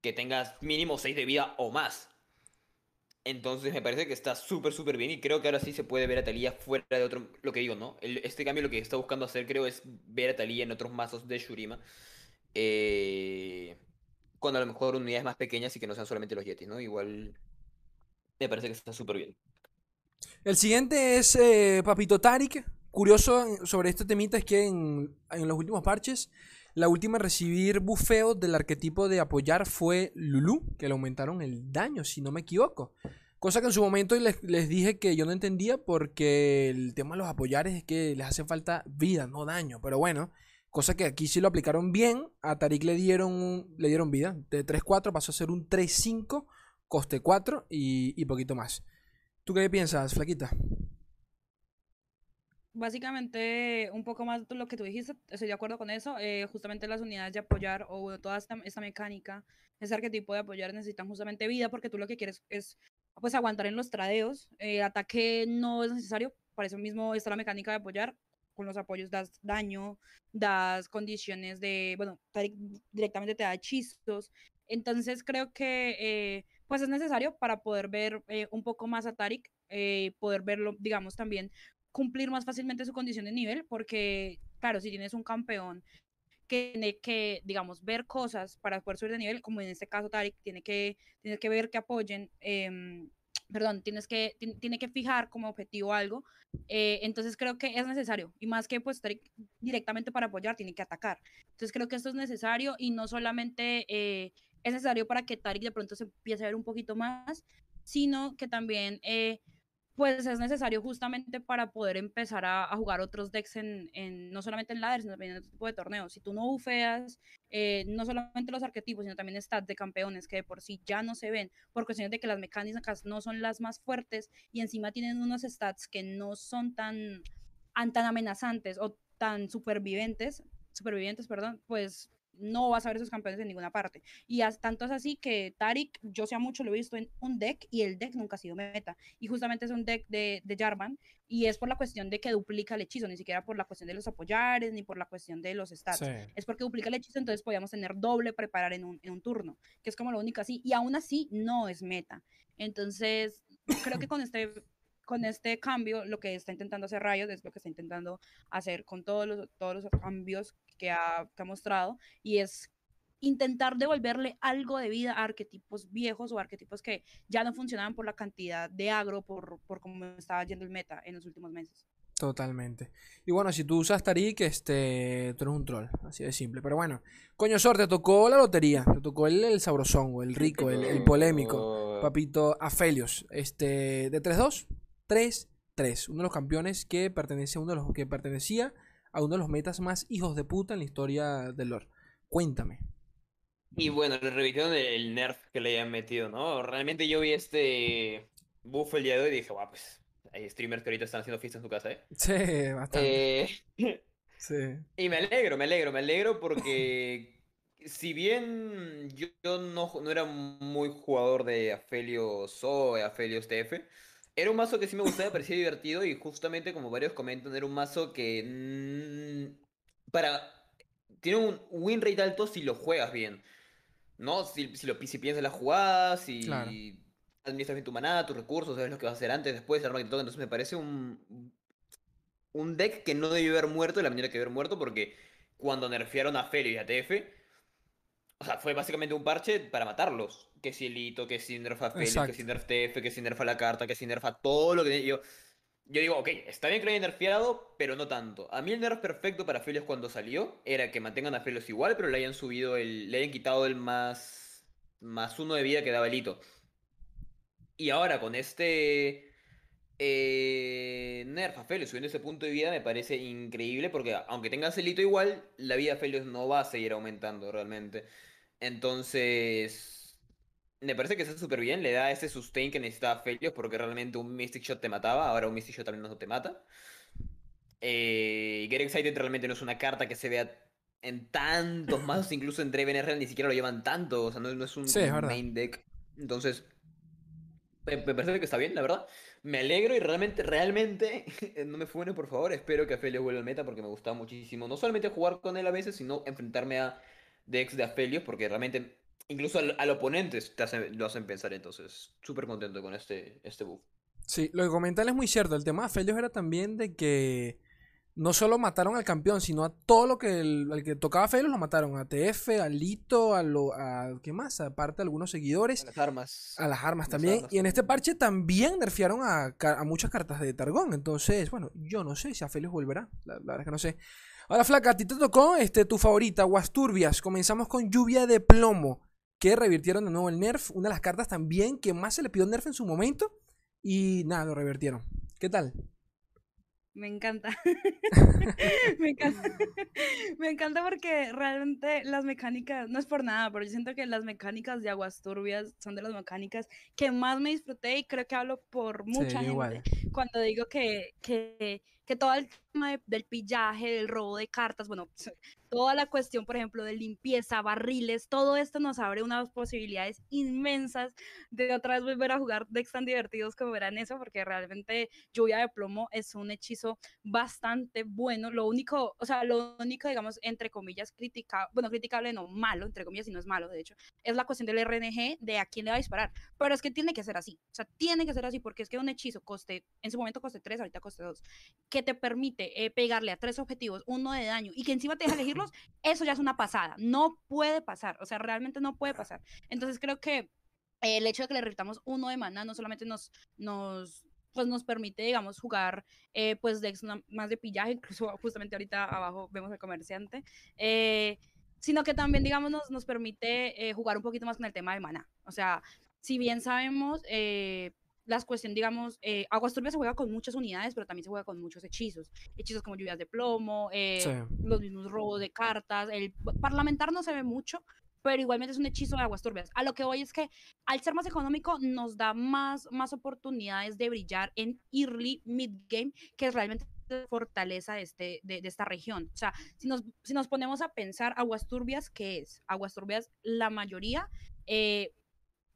que tengas mínimo 6 de vida o más. Entonces me parece que está súper, súper bien y creo que ahora sí se puede ver a Talía fuera de otro... Lo que digo, ¿no? El- este cambio lo que está buscando hacer creo es ver a Talía en otros mazos de Shurima. eh, con a lo mejor unidades más pequeñas y que no sean solamente los Yetis, ¿no? Igual me parece que está súper bien. El siguiente es eh, Papito Tarik. Curioso sobre este temita es que en, en los últimos parches, la última en recibir bufeo del arquetipo de apoyar fue Lulu, que le aumentaron el daño, si no me equivoco. Cosa que en su momento les, les dije que yo no entendía porque el tema de los apoyares es que les hace falta vida, no daño. Pero bueno, cosa que aquí sí lo aplicaron bien. A Tarik le dieron, le dieron vida. De 3-4 pasó a ser un 3-5, coste 4 y, y poquito más. ¿Tú qué piensas, Flaquita? Básicamente, un poco más de lo que tú dijiste, estoy de acuerdo con eso. eh, justamente las unidades de apoyar o toda esta, esta mecánica, ese arquetipo de apoyar necesitan justamente vida porque tú lo que quieres es pues aguantar en los tradeos. eh, ataque no es necesario, para eso mismo está la mecánica de apoyar. Con los apoyos das daño, das condiciones de, bueno, directamente te da hechizos. Entonces creo que eh, pues es necesario para poder ver eh, un poco más a Tarik, eh, poder verlo, digamos, también cumplir más fácilmente su condición de nivel, porque, claro, si tienes un campeón que tiene que, digamos, ver cosas para poder subir de nivel, como en este caso Tarik, tiene que, tiene que ver que apoyen, em, perdón, tienes que, ti- tiene que fijar como objetivo algo, eh, entonces creo que es necesario, y más que pues Tarik directamente para apoyar, tiene que atacar. Entonces creo que esto es necesario y no solamente eh, es necesario para que Tarik de pronto se empiece a ver un poquito más, sino que también... eh, pues es necesario justamente para poder empezar a, a jugar otros decks en, en- no solamente en ladder, sino también en otro tipo de torneos. Si tú no bufeas, eh, no solamente los arquetipos, sino también stats de campeones que de por sí ya no se ven, por cuestiones de que las mecánicas no son las más fuertes y encima tienen unos stats que no son tan, an- tan amenazantes o tan supervivientes, supervivientes, perdón, pues no vas a ver esos campeones en ninguna parte. Y as- tanto es así que Tarik, yo sea mucho lo he visto en un deck y el deck nunca ha sido meta y justamente es un deck de, de Jarvan y es por la cuestión de que duplica el hechizo, ni siquiera por la cuestión de los apoyares ni por la cuestión de los stats. Sí. Es porque duplica el hechizo, entonces podíamos tener doble preparar en un, en un turno, que es como lo único así, y aún así no es meta. Entonces, creo que con este, con este cambio, lo que está intentando hacer Riot es lo que está intentando hacer con todos los, todos los cambios que ha, que ha mostrado, y es intentar devolverle algo de vida a arquetipos viejos o arquetipos que ya no funcionaban por la cantidad de agro, por, por cómo estaba yendo el meta en los últimos meses. Totalmente. Y bueno, si tú usas Tarik, este, tú eres un troll, así de simple. Pero bueno, coño, Sor, te tocó la lotería, te tocó el, el sabrosongo, el rico, el, el polémico, *laughs* papito Afelios, este, de 3-2, 3-3, uno de los campeones que pertenece a uno de los que pertenecía a uno de los metas más hijos de puta en la historia del lore. Cuéntame. Y bueno, le revirtieron el nerf que le habían metido, ¿no? Realmente yo vi este buff el día de hoy y dije, guau, pues hay streamers que ahorita están haciendo fiesta en su casa, ¿eh? *laughs* Sí, bastante. Eh, Sí. *laughs* Y me alegro, me alegro, me alegro porque *laughs* si bien yo, no, no era muy jugador de Aphelios O, de Aphelios TF, era un mazo que sí me gustaba, me parecía divertido y justamente como varios comentan, era un mazo que mm, para tiene un win rate alto si lo juegas bien, ¿no? Si, si, lo, si piensas las jugadas, si Claro. administras bien tu maná, tus recursos, sabes lo que vas a hacer antes, después, el arma que te toca, entonces me parece un, un deck que no debió haber muerto de la manera que debió haber muerto porque cuando nerfearon a Felio y a TF, o sea, fue básicamente un parche para matarlos. Que si el hito, que si nerfa a Exacto. que si nerfa TF, que si nerfa la carta, que si nerfa todo lo que... Yo, yo digo, ok, está bien que lo hayan nerfeado, pero no tanto. A mí el nerf perfecto para Felios cuando salió era que mantengan a Felios igual, pero le hayan subido el... le hayan quitado el más... más uno de vida que daba el hito. Y ahora con este eh, nerf a Felios subiendo ese punto de vida me parece increíble porque aunque tengas el hito igual, la vida de Felios no va a seguir aumentando realmente. Entonces, me parece que está súper bien, le da ese sustain que necesitaba Felios porque realmente un Mystic Shot te mataba, ahora un Mystic Shot también no te mata. Eh, Get Excited realmente no es una carta que se vea en tantos *laughs* mazos, incluso en Draven Real ni siquiera lo llevan tanto, o sea, no, no es un Sí, es verdad. main deck. Entonces, me, me parece que está bien, la verdad. Me alegro y realmente, realmente, *laughs* no me fuene, por favor. Espero que Aphelios vuelva al meta porque me gusta muchísimo. No solamente jugar con él a veces, sino enfrentarme a decks de Aphelios porque realmente, incluso al, al oponente te hace- lo hacen pensar. Entonces, súper contento con este, este buff. Sí, lo que comentan es muy cierto. El tema de Felios era también de que no solo mataron al campeón, sino a todo lo que el, al que tocaba Felios lo mataron. A TF, a Lito, a lo, a ¿qué más? Aparte de algunos seguidores. Las armas. A las armas Las también. armas y en este parche también nerfearon a, a muchas cartas de Targón. Entonces, bueno, yo no sé si a Felios volverá. La, la verdad es que no sé. Ahora, Flaca, a ti te tocó este, tu favorita, Guasturbias. Comenzamos con Lluvia de Plomo, que revirtieron de nuevo el nerf. Una de las cartas también que más se le pidió nerf en su momento. Y nada, lo revirtieron. ¿Qué tal? Me encanta. *laughs* me encanta. *laughs* me encanta porque realmente las mecánicas, no es por nada, pero yo siento que las mecánicas de Aguas Turbias son de las mecánicas que más me disfruté y creo que hablo por mucha Sí, gente igual. cuando digo que, que, que todo el tema de- del pillaje, del robo de cartas, bueno, toda la cuestión, por ejemplo, de limpieza, barriles, todo esto nos abre unas posibilidades inmensas de otra vez volver a jugar decks tan divertidos como eran eso, porque realmente Lluvia de Plomo es un hechizo bastante bueno. Lo único, o sea, lo único, digamos, entre comillas, criticable, bueno, criticable no, malo, entre comillas, y no es malo, de hecho, es la cuestión del RNG de a quién le va a disparar. Pero es que tiene que ser así, o sea, tiene que ser así, porque es que un hechizo coste, en su momento coste 3, ahorita coste 2, que te permite eh, pegarle a tres objetivos, uno de daño, y que encima te deja eso ya es una pasada. No puede pasar, o sea, realmente no puede pasar. Entonces creo que el hecho de que le repitamos uno de mana no solamente nos, nos, pues nos permite, digamos, jugar eh, pues más de pillaje, incluso *laughs* justamente ahorita abajo vemos el comerciante, eh, sino que también, digamos, nos, nos permite eh, jugar un poquito más con el tema de mana. O sea, si bien sabemos, las cuestiones, digamos, eh, Aguas Turbias se juega con muchas unidades, pero también se juega con muchos hechizos. Hechizos como lluvias de plomo, eh, Sí. los mismos robos de cartas. El parlamentar no se ve mucho, pero igualmente es un hechizo de aguas turbias. A lo que voy es que al ser más económico nos da más, más oportunidades de brillar en early mid game, que es realmente la fortaleza de, este, de, de esta región. O sea, si nos, si nos ponemos a pensar aguas turbias, ¿qué es? Aguas turbias, la mayoría eh,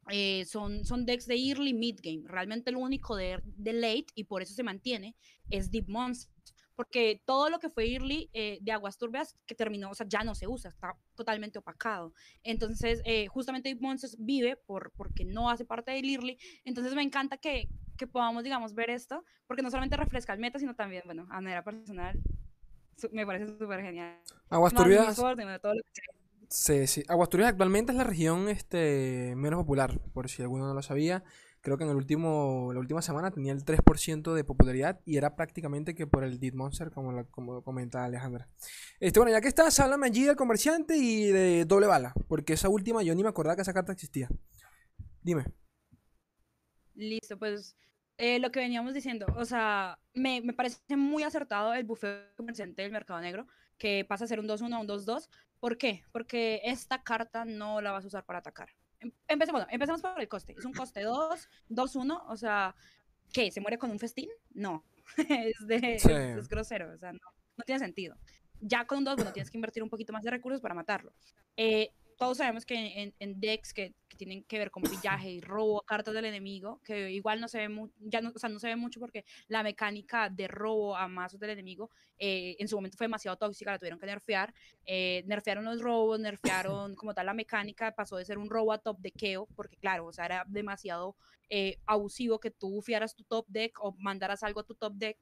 eh, son, son decks de early mid game. Realmente lo único de, de late, y por eso se mantiene, es Deep Monsters. Porque todo lo que fue early eh, de Aguas Turbias que terminó, o sea, ya no se usa, está totalmente opacado. Entonces, eh, justamente Deep Monsters vive por, porque no hace parte del early. Entonces, me encanta que, que podamos, digamos, ver esto, porque no solamente refresca el meta, sino también, bueno, a manera personal, me parece súper genial. Aguas Más Turbias. de todo lo que Sí, sí. Aguasturias actualmente es la región este, menos popular, por si alguno no lo sabía. Creo que en el último, la última semana tenía el 3% de popularidad y era prácticamente que por el Dead Monster, como, la- como comenta Alejandra. Este, bueno, ya que estás, háblame allí del comerciante y de doble bala, porque esa última yo ni me acordaba que esa carta existía. Dime. Listo, pues eh, lo que veníamos diciendo, o sea, me, me parece muy acertado el bufeo comerciante del mercado negro, que pasa a ser un 2-1 a un 2-2. ¿Por qué? Porque esta carta no la vas a usar para atacar. Em- Empecemos, empecemos por el coste. Es un coste 2, 2-1, o sea, ¿qué? ¿Se muere con un festín? No, *laughs* es, de, Sí. es, es grosero, o sea, no, no tiene sentido. Ya con un 2, bueno, tienes que invertir un poquito más de recursos para matarlo. Eh, todos sabemos que en, en decks que, que tienen que ver con *coughs* pillaje y robo cartas del enemigo, que igual no se ve mu- ya no, o sea, no se ve mucho porque la mecánica de robo a mazos del enemigo eh, en su momento fue demasiado tóxica, la tuvieron que nerfear. eh, nerfearon los robos, nerfearon como tal la mecánica, pasó de ser un robo a top deckeo, porque claro, o sea, era demasiado eh, abusivo que tú bufiaras tu top deck o mandaras algo a tu top deck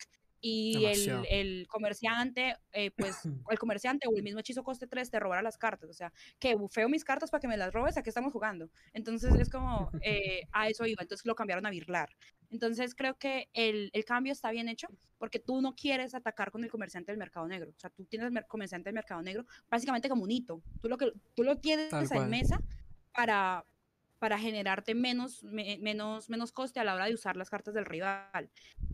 y el, el comerciante, eh, pues, *clears throat* el comerciante o el mismo hechizo coste 3 te robara las cartas. O sea, que bufeo mis cartas para que me las robes, ¿a qué estamos jugando? Entonces es como, *laughs* eh, a eso iba, entonces lo cambiaron a virlar. Entonces creo que el, el cambio está bien hecho porque tú no quieres atacar con el comerciante del mercado negro. O sea, tú tienes el mer- comerciante del mercado negro básicamente como un hito. Tú lo, que, tú lo tienes en mesa para, para generarte menos, me- menos, menos coste a la hora de usar las cartas del rival.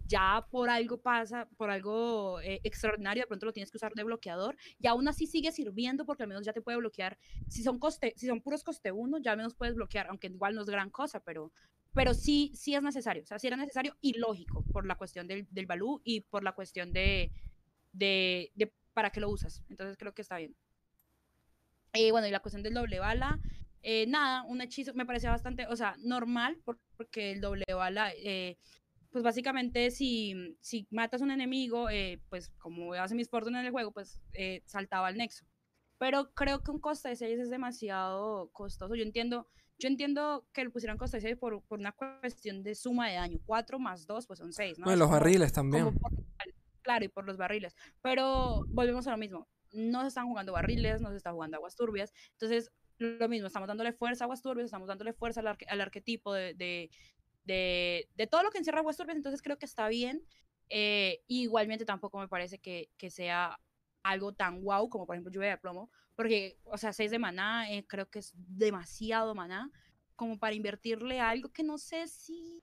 Ya por algo pasa, por algo eh, extraordinario, de pronto lo tienes que usar de bloqueador y aún así sigue sirviendo porque al menos ya te puede bloquear. Si son, coste, si son puros coste 1, ya al menos puedes bloquear, aunque igual no es gran cosa, pero, pero sí, sí es necesario. O sea, sí era necesario y lógico por la cuestión del, del y por la cuestión de, de, de para qué lo usas. Entonces creo que está bien. Eh, bueno, y la cuestión del doble bala, Eh, nada, un hechizo me parecía bastante, o sea, normal, porque el doble bala, eh, pues básicamente si, si matas a un enemigo, eh, pues como hace mis Fortune en el juego, pues saltaba al nexo. Pero creo que un coste de 6 es demasiado costoso. Yo entiendo, yo entiendo que lo pusieran coste de 6 por, por, una cuestión de suma de daño. 4 más 2, pues son 6, ¿no? los barriles también. claro, y por los barriles. Pero volvemos a lo mismo. No se están jugando barriles, no se está jugando aguas turbias. Entonces, lo mismo, estamos dándole fuerza a Aguas Turbias, estamos dándole fuerza al, arquetipo de, de, de, todo lo que encierra Aguas Turbias, entonces creo que está bien. Eh, igualmente tampoco me parece que, que, sea algo tan guau como por ejemplo lluvia de plomo, porque, o sea, 6 de maná eh, creo que es demasiado maná como para invertirle algo que no sé si...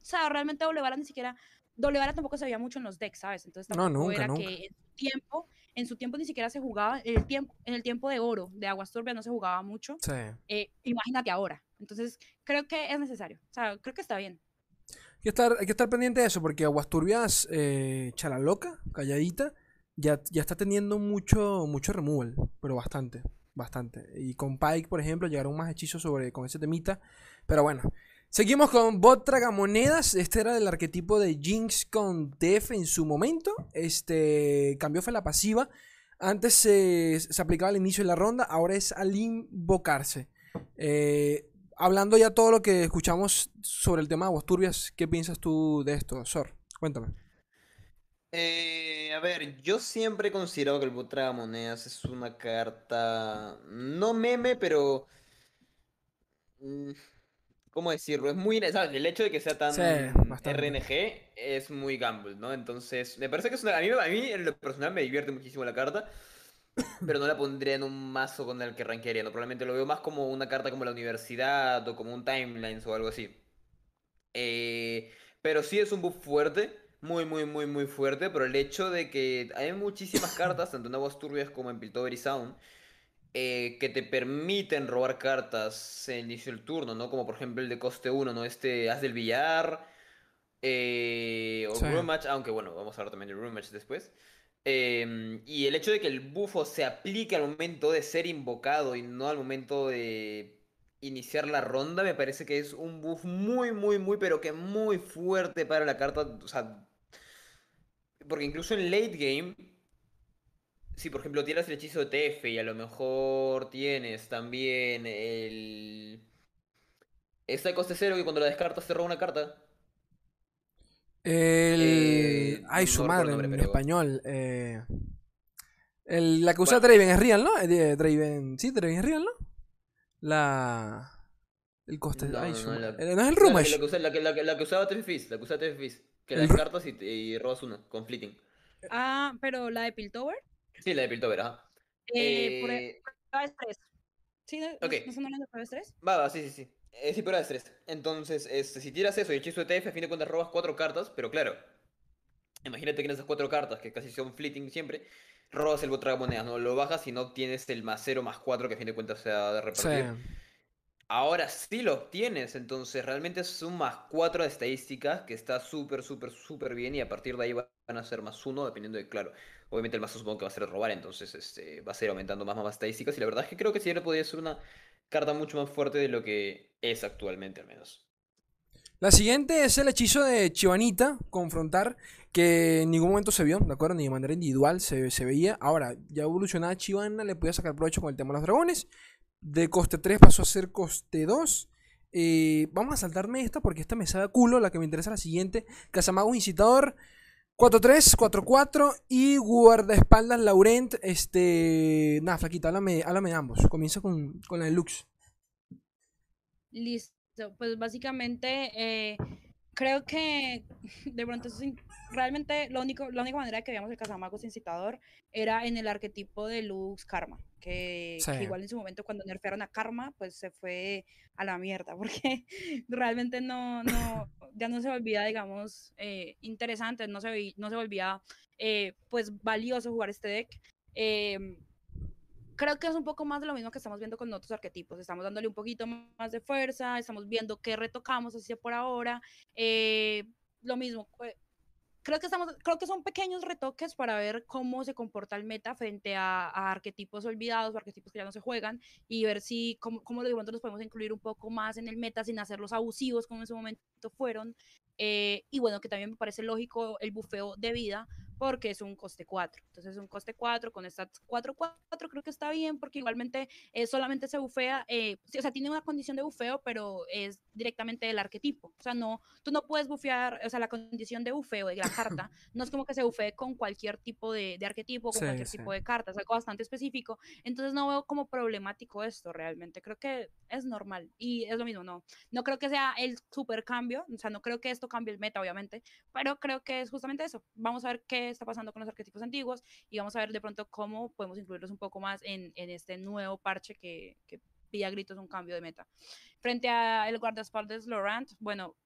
O sea, realmente doble bala ni siquiera... Doble bala tampoco se veía mucho en los decks, ¿sabes? Entonces tampoco no, nunca, era que en su tiempo en su tiempo ni siquiera se jugaba, en el tiempo, en el tiempo de oro de Aguas Turbias no se jugaba mucho. Sí. Eh, imagínate ahora. Entonces, creo que es necesario. O sea, creo que está bien. Hay que estar, hay que estar pendiente de eso, porque Aguas Turbias, eh, loca, calladita, ya, ya está teniendo mucho, mucho removal, pero bastante, bastante. Y con Pike, por ejemplo, llegaron más hechizos sobre, con ese temita. Pero bueno, Seguimos con Bot Tragamonedas. Este era el arquetipo de Jinx con Def en su momento. Este cambió fue la pasiva. Antes se, aplicaba al inicio de la ronda, ahora es al invocarse. Eh, hablando ya todo lo que escuchamos sobre el tema de Turbias, ¿qué piensas tú de esto, Sor? Cuéntame. Eh, a ver, yo siempre he considerado que el Bot Tragamonedas es una carta. No meme, pero. Mm, ¿Cómo decirlo? Es muy. ¿sabes? El hecho de que sea tan RNG es muy gamble, ¿no? Entonces, me parece que es una. A mí, a mí, en lo personal, me divierte muchísimo la carta. *coughs* Pero no la pondría en un mazo con el que rankearía, ¿no? Probablemente lo veo más como una carta como la universidad o como un timelines o algo así. Eh, pero sí es un buff fuerte. Muy, muy, muy, muy fuerte. Pero el hecho de que hay muchísimas cartas, tanto en Aguas Turbias como en Piltover Sound eh, que te permiten robar cartas en el inicio del turno, ¿no? Como por ejemplo el de coste 1, ¿no? Este Haz del Billar. Eh, o sí. Match, aunque bueno, vamos a hablar también de Room Match después. Em, y el hecho de que el bufo se aplique al momento de ser invocado y no al momento de iniciar la ronda, me parece que es un buff muy, muy, muy, pero que muy fuerte para la carta. O sea, porque incluso en late game si por ejemplo tiras el hechizo de TF y a lo mejor tienes también el... Esta coste cero que cuando la descartas te roba una carta. El... Eh, ay, su madre, en español. Eh... El, la que usa Draven es real, ¿no? Eh, Draven... Sí, Draven es real, ¿no? La... El coste... No, ay, no, no, la... Eh, no, es el Rumash. La, la, que, la, que, la que usaba TF Fizz, la que usaba TF Fizz. Que la descartas y, y robas una, con Fleeting. Ah, pero la de Piltover. Sí, la de Piltover, ajá. Eh, por e, prueba de estrés. ¿Sí? ¿No, okay. ¿no son de prueba de estrés? Va, va, sí, sí, sí. Eh, sí, prueba de estrés. Entonces, este, si tiras eso y hechizo de TF, a fin de cuentas robas cuatro cartas, pero claro, imagínate que en esas cuatro cartas, que casi son fleeting siempre, robas el de monedas, ¿no? Lo bajas y no tienes el más cero más cuatro que a fin de cuentas sea de repartir. Sí. Ahora sí lo obtienes, entonces realmente es un más 4 de estadísticas que está súper, súper, súper bien y a partir de ahí van a ser más 1 dependiendo de, claro, obviamente el mazo supongo que va a ser robar, entonces este, va a ser aumentando más, más, estadísticas y la verdad es que creo que le podría ser una carta mucho más fuerte de lo que es actualmente al menos. La siguiente es el hechizo de Chivanita, confrontar, que en ningún momento se vio, ¿de acuerdo? Ni de manera individual se, se veía. Ahora, ya evolucionada Chivana, le podía sacar provecho con el tema de los dragones de coste 3 pasó a ser coste 2. Eh, vamos a saltarme esta porque esta me sabe culo. La que me interesa la siguiente. Casamago Incitador. 4-3, 4-4 y guardaespaldas Laurent. Este. Nada, flaquita, háblame, háblame de ambos. Comienza con, con la deluxe. Listo. Pues básicamente eh, creo que de pronto realmente lo único, la única manera que veíamos el Casamagos incitador era en el arquetipo de Lux Karma, que, igual en su momento cuando nerfearon a Karma, pues se fue a la mierda, *laughs* porque realmente no, no, ya no se volvía, digamos, eh, interesante, no se, no se volvía, eh, pues, valioso jugar este deck. Em, creo que es un poco más de lo mismo que estamos viendo con otros arquetipos. Estamos dándole un poquito más de fuerza, estamos viendo qué retocamos así por ahora. Eh, lo mismo, creo que, estamos, creo que son pequeños retoques para ver cómo se comporta el meta frente a, arquetipos olvidados o arquetipos que ya no se juegan y ver si cómo, cómo de los podemos incluir un poco más en el meta sin hacerlos abusivos como en su momento fueron. Eh, y bueno, que también me parece lógico el bufeo de vida porque es un coste 4. Entonces es un coste 4 con stats 4-4 creo que está bien porque igualmente eh, solamente se bufea, eh, o sea, tiene una condición de bufeo, pero es directamente del arquetipo. O sea, no, tú no puedes bufear, o sea, la condición de bufeo de la carta *laughs* no es como que se bufee con cualquier tipo de, de arquetipo, con cualquier tipo de carta, es algo bastante específico. Entonces no veo como problemático esto realmente. Creo que es normal y es lo mismo, no. No creo que sea el super cambio, o sea, no creo que esto cambie el meta, obviamente, pero creo que es justamente eso. Vamos a ver qué está pasando con los arquetipos antiguos y vamos a ver de pronto cómo podemos incluirlos un poco más en, en este nuevo parche que, que pilla gritos un cambio de meta. Frente a el guardaespaldas Laurent, bueno,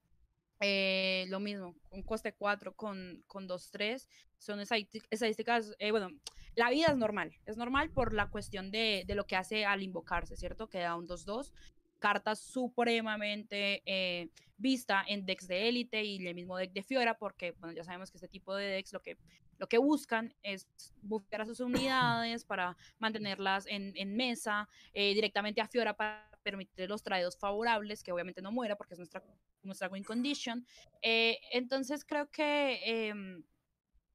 eh, lo mismo, un coste 4 con, con 2-3, son estadísticas, eh, bueno, la vida es normal, es normal por la cuestión de, de lo que hace al invocarse, ¿cierto? Que da un 2-2, carta supremamente eh, vista en decks de élite y el mismo deck de Fiora, porque bueno, ya sabemos que este tipo de decks lo que, lo que buscan es buscar a sus unidades para mantenerlas en, en mesa, eh, directamente a Fiora para permitir los traídos favorables, que obviamente no muera porque es nuestra, nuestra win condition. Eh, entonces creo que em,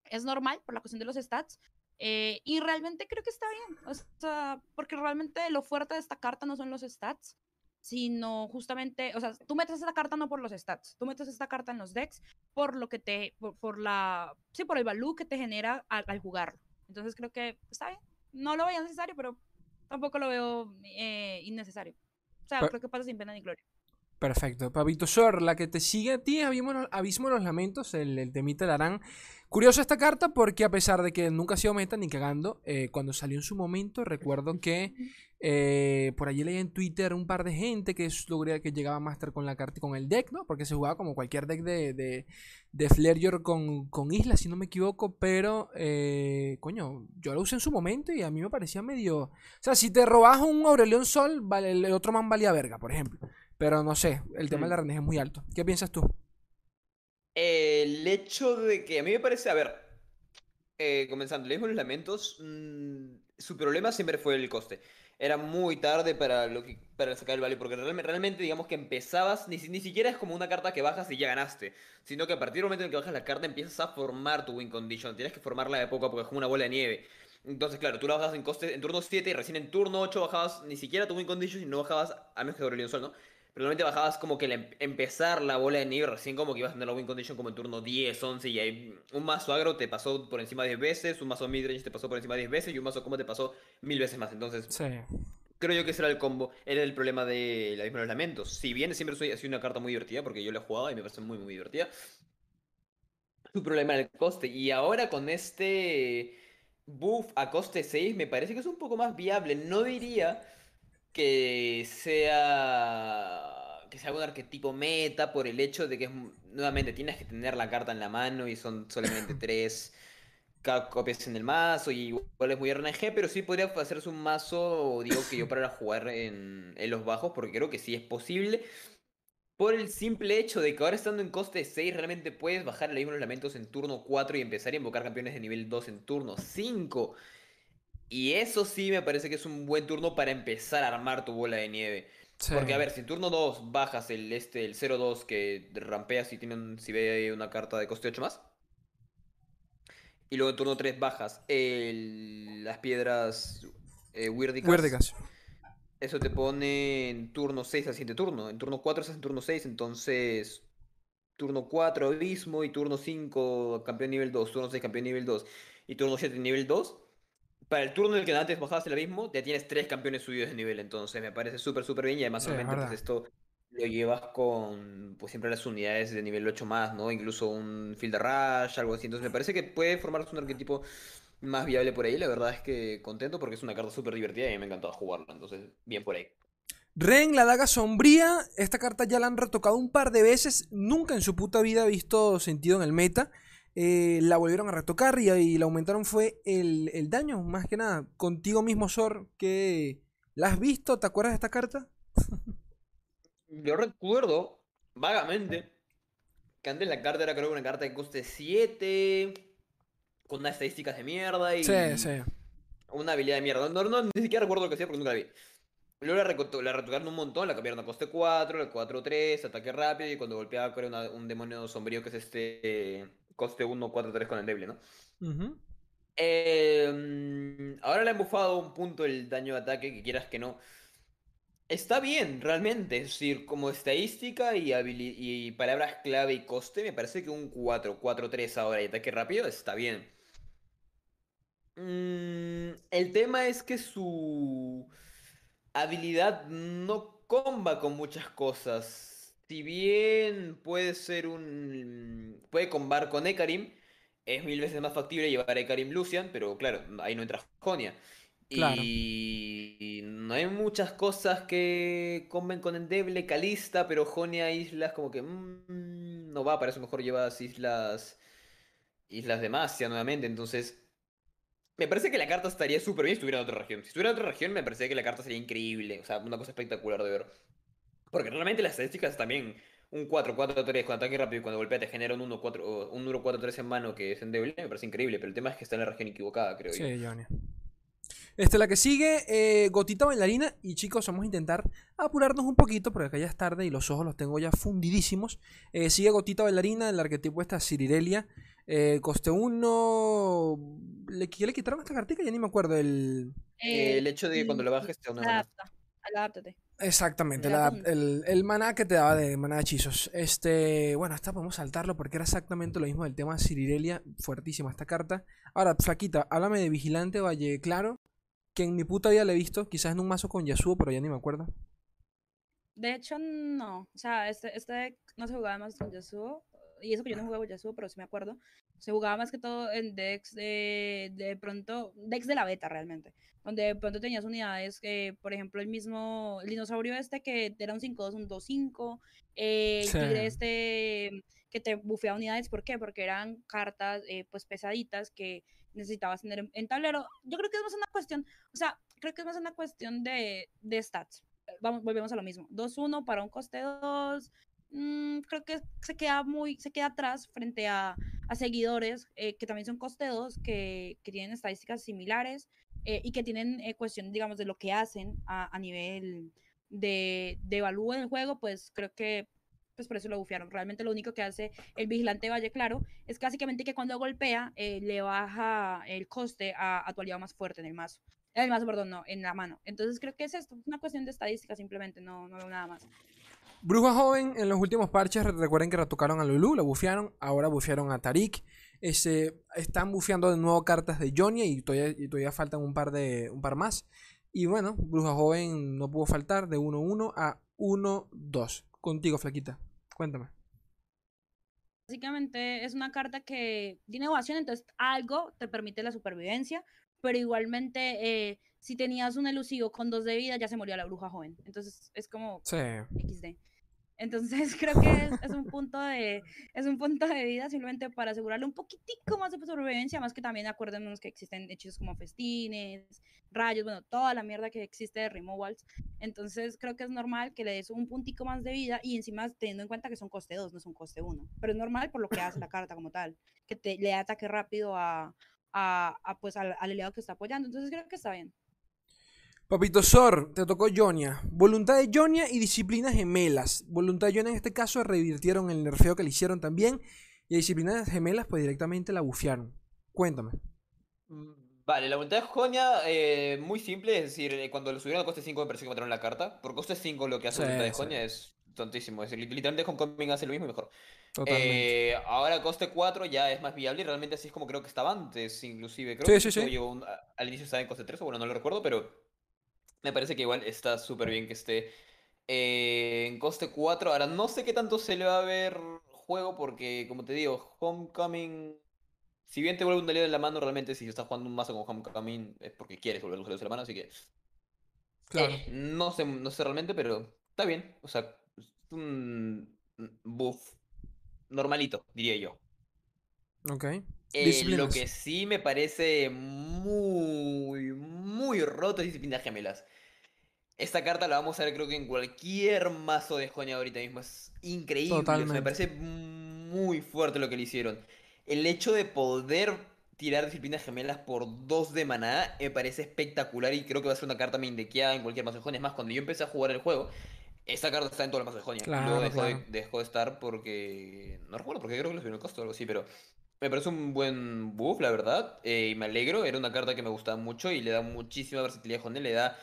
es normal por la cuestión de los stats. y realmente creo que está bien, o sea, porque realmente lo fuerte de esta carta no son los stats, sino justamente, o sea, tú metes esta carta no por los stats, tú metes esta carta en los decks por lo que te, por, la, sí, por el value que te genera al, al, jugarlo. Entonces creo que está bien, no lo veo necesario, pero tampoco lo veo eh, innecesario. O sea, pero, creo que pasa sin pena ni gloria. Perfecto. Pabito Sor, la que te sigue a ti, Abismo, Abismo los Lamentos, el, el temita de Arán. Curiosa esta carta porque a pesar de que nunca ha sido meta ni cagando, eh, cuando salió en su momento recuerdo que eh, por allí leí en Twitter un par de gente que, logré, que llegaba a Master con la carta con el deck, ¿no? Porque se jugaba como cualquier deck de, de, de con, con Isla, si no me equivoco, pero eh, coño, yo lo usé en su momento y a mí me parecía medio... O sea, si te robas un Aurelion Sol, vale, el otro man valía verga, por ejemplo. Pero no sé, el tema mm. de la rendeje es muy alto. ¿Qué piensas tú? El hecho de que a mí me parece, a ver, eh, comenzando, leímos los lamentos, mmm, su problema siempre fue el coste. Era muy tarde para, lo que, para sacar el value, porque realmente, realmente digamos que empezabas, ni, ni siquiera es como una carta que bajas y ya ganaste, sino que a partir del momento en que bajas la carta empiezas a formar tu win condition, tienes que formarla de poco a poco, es como una bola de nieve. Entonces, claro, tú la bajas en coste en turno 7 y recién en turno 8 bajabas ni siquiera tu win condition y no bajabas, a menos que Aurelion Sol, ¿no? Pero normalmente bajabas como que el empezar la bola de nieve, recién como que ibas a tener la win condition como en turno 10, 11 y ahí un mazo agro te pasó por encima 10 veces, un mazo midrange te pasó por encima 10 veces y un mazo combo te pasó mil veces más. Entonces, sí. creo yo que ese era el combo, era el problema de la misma de los lamentos. Si bien siempre soy, ha sido una carta muy divertida porque yo la he jugado y me parece muy muy divertida. Su problema era el coste y ahora con este buff a coste 6 me parece que es un poco más viable. No diría que sea que sea un arquetipo meta por el hecho de que es, nuevamente tienes que tener la carta en la mano y son solamente *laughs* tres copias en el mazo y igual es muy RNG, pero sí podría hacerse un mazo, digo que yo para jugar en, en los bajos, porque creo que sí es posible. Por el simple hecho de que ahora estando en coste 6 realmente puedes bajar el mismo los lamentos en turno 4 y empezar a invocar campeones de nivel 2 en turno 5. Y eso sí me parece que es un buen turno para empezar a armar tu bola de nieve. Sí. Porque, a ver, si en turno 2 bajas el, este, el 0-2 que rampeas si, tienen, si ve una carta de coste 8 más. Y luego en turno 3 bajas el, las piedras eh, Weirdicas. Weirdicas. Eso te pone en turno 6 al siguiente turno. En turno 4 estás en turno 6, entonces turno 4 abismo y turno 5 campeón nivel 2, turno 6 campeón nivel 2 y turno 7 nivel 2 para el turno en el que antes bajabas el abismo, ya tienes tres campeones subidos de nivel. Entonces me parece súper, súper bien. Y además, sí, obviamente, pues esto lo llevas con pues siempre las unidades de nivel 8 más, ¿no? Incluso un Field Rush, algo así. Entonces me parece que puede formarse un arquetipo más viable por ahí. La verdad es que contento porque es una carta súper divertida y me ha encantado jugarla. Entonces, bien por ahí. Ren, la daga sombría. Esta carta ya la han retocado un par de veces. Nunca en su puta vida ha visto sentido en el meta. Eh, la volvieron a retocar y, y le aumentaron fue el, el, daño, más que nada. Contigo mismo, Sor, que ¿la has visto? ¿Te acuerdas de esta carta? *laughs* Yo recuerdo vagamente Que antes la carta era creo que una carta de coste 7. Con unas estadísticas de mierda y. Sí, sí. Una habilidad de mierda. No, no, ni siquiera recuerdo lo que hacía porque nunca la vi. Luego la, retocaron un montón, la cambiaron a coste 4, la 4-3, ataque rápido y cuando golpeaba creo una- un demonio sombrío que es este coste 1, 4-3 con endeble, ¿no? Eh, mm, ahora le han bufado un punto el daño de ataque, que quieras que no. Está bien, realmente. Es decir, como estadística y, y palabras clave y coste, me parece que un 4, 4-3 ahora y ataque rápido está bien. Mm, el tema es que su habilidad no comba con muchas cosas. Si bien puede ser un... puede combar con Ekarim, es mil veces más factible llevar a Ekarim Lucian, pero claro, ahí no entra Jonia. Claro. Y no hay muchas cosas que comben con Endeble, Calista, pero Jonia Islas como que mm, no va, para eso mejor llevas Islas Islas de Masia nuevamente, entonces me parece que la carta estaría súper bien si estuviera en otra región. Si estuviera en otra región me parece que la carta sería increíble, o sea, una cosa espectacular de ver. Porque realmente las estadísticas también, un 4-4-3 con ataque rápido y cuando golpea te genera un 1-4 o un 1-4-3 en mano que es endeble, me parece increíble, pero el tema es que está en la región equivocada, creo yo. Sí, Johnny. Este, la que sigue, eh, Gotita Bailarina. Y chicos, vamos a intentar apurarnos un poquito porque acá ya es tarde y los ojos los tengo ya fundidísimos. Eh, sigue Gotita Bailarina, el arquetipo esta Cirirelia. Eh, coste 1. ¿Le, ¿Qué le quitaron esta cartica? Ya ni me acuerdo. El... Eh, el hecho de que sí, cuando lo bajes te da una. Adapta, adáptate. Exactamente, la- el, el maná que te daba de maná de hechizos. Este, bueno, esta podemos saltarlo porque era exactamente lo mismo del tema de Cirirelia. Fuertísima esta carta. Ahora, Flaquita, háblame de Vigilante Valle Claro. Que en mi puta vida le he visto, quizás en un mazo con Yasuo, pero ya ni me acuerdo. De hecho, no. O sea, este, este no se jugaba más con Yasuo. Y eso que yo no jugaba con Yasuo, pero sí me acuerdo. Se jugaba más que todo en decks de, de pronto, decks de la beta realmente. Donde de pronto tenías unidades que, por ejemplo, el mismo, el dinosaurio este que era un 5-2, un 2-5. eh, el tigre este que te bufeaba unidades. ¿Por qué? Porque eran cartas eh, pues pesaditas que necesitabas tener en, en tablero. Yo creo que es más una cuestión, o sea, creo que es más una cuestión de, de stats. Vamos, volvemos a lo mismo. 2-1 para un coste 2. Mm, creo que se queda muy, se queda atrás frente a, a seguidores eh, que también son coste 2, que, que tienen estadísticas similares eh, y que tienen eh, cuestión, digamos, de lo que hacen a, a nivel de, de evalúo del juego, pues creo que pues por eso lo bufiaron. Realmente lo único que hace el vigilante Valle Claro es básicamente que cuando golpea eh, le baja el coste a, a tu aliado más fuerte en el mazo. En el mazo, perdón, no, en la mano. Entonces creo que es esto, es una cuestión de estadística simplemente, no, no veo nada más. Bruja Joven, en los últimos parches, re- recuerden que retocaron a Lulu, la bufearon, ahora bufearon a Tarik. Este, están bufeando de nuevo cartas de Jonia y todavía, y todavía faltan un par, de, un par más. Y bueno, Bruja Joven no pudo faltar de 1-1 a 1-2. Contigo, Flaquita, cuéntame. Básicamente es una carta que tiene ovación, entonces algo te permite la supervivencia, pero igualmente eh, si tenías un elusivo con dos de vida ya se moría la bruja joven. Entonces es como Sí. XD. Entonces *laughs* creo que es, es un punto de es un punto de vida simplemente para asegurarle un poquitico más de supervivencia, más que también acuérdenos que existen hechizos como festines, rayos, bueno, toda la mierda que existe de removals. Entonces creo que es normal que le des un puntico más de vida y encima teniendo en cuenta que son coste 2, no son coste 1. Pero es normal por lo que hace la carta como tal, que te, le ataque rápido a, a, a, pues al, al aliado que está apoyando. Entonces creo que está bien. Papito Sor, te tocó Jonia. Voluntad de Jonia y disciplinas gemelas. Voluntad de Jonia en este caso revirtieron el nerfeo que le hicieron también. Y a disciplinas gemelas pues directamente la bufearon. Cuéntame. Mm, Vale, la voluntad de Jonia, eh, muy simple, es decir, eh, cuando lo subieron a coste 5 me pareció que mataron la carta. Por coste 5 lo que hace Sí, la voluntad de sí. Jonia es tontísimo. Es decir, literalmente Homecoming hace lo mismo y mejor. Totalmente. Eh, ahora coste 4 ya es más viable y realmente así es como creo que estaba antes, inclusive. Creo Sí, que sí, sí. un- al inicio estaba en coste 3, o bueno, no lo recuerdo, pero me parece que igual está súper bien que esté eh, en coste 4. Ahora, no sé qué tanto se le va a ver juego porque, como te digo, Homecoming... Si bien te vuelve un aliado en la mano, realmente si estás jugando un mazo con Homecoming es porque quieres volver los aliados en la mano, así que... Claro. eh, no sé, no sé realmente, pero está bien. O sea, es un buff normalito, diría yo. Ok. Eh, lo que sí me parece muy, muy roto es disciplinas gemelas. Esta carta la vamos a ver creo que en cualquier mazo de Jonia ahorita mismo. Es increíble. Totalmente. me parece muy fuerte lo que le hicieron. El hecho de poder tirar disciplinas gemelas por dos de maná me parece espectacular y creo que va a ser una carta mindequeada en cualquier mazo de Jonia. Es más, cuando yo empecé a jugar el juego, esta carta está en todos los mazos de Jonia. Claro, Luego dejó, claro. de, dejó de estar porque... No recuerdo, porque creo que le subió el costo o algo así, pero... Me parece un buen buff, la verdad, eh, y me alegro. Era una carta que me gustaba mucho y le da muchísima versatilidad a Jonia, le da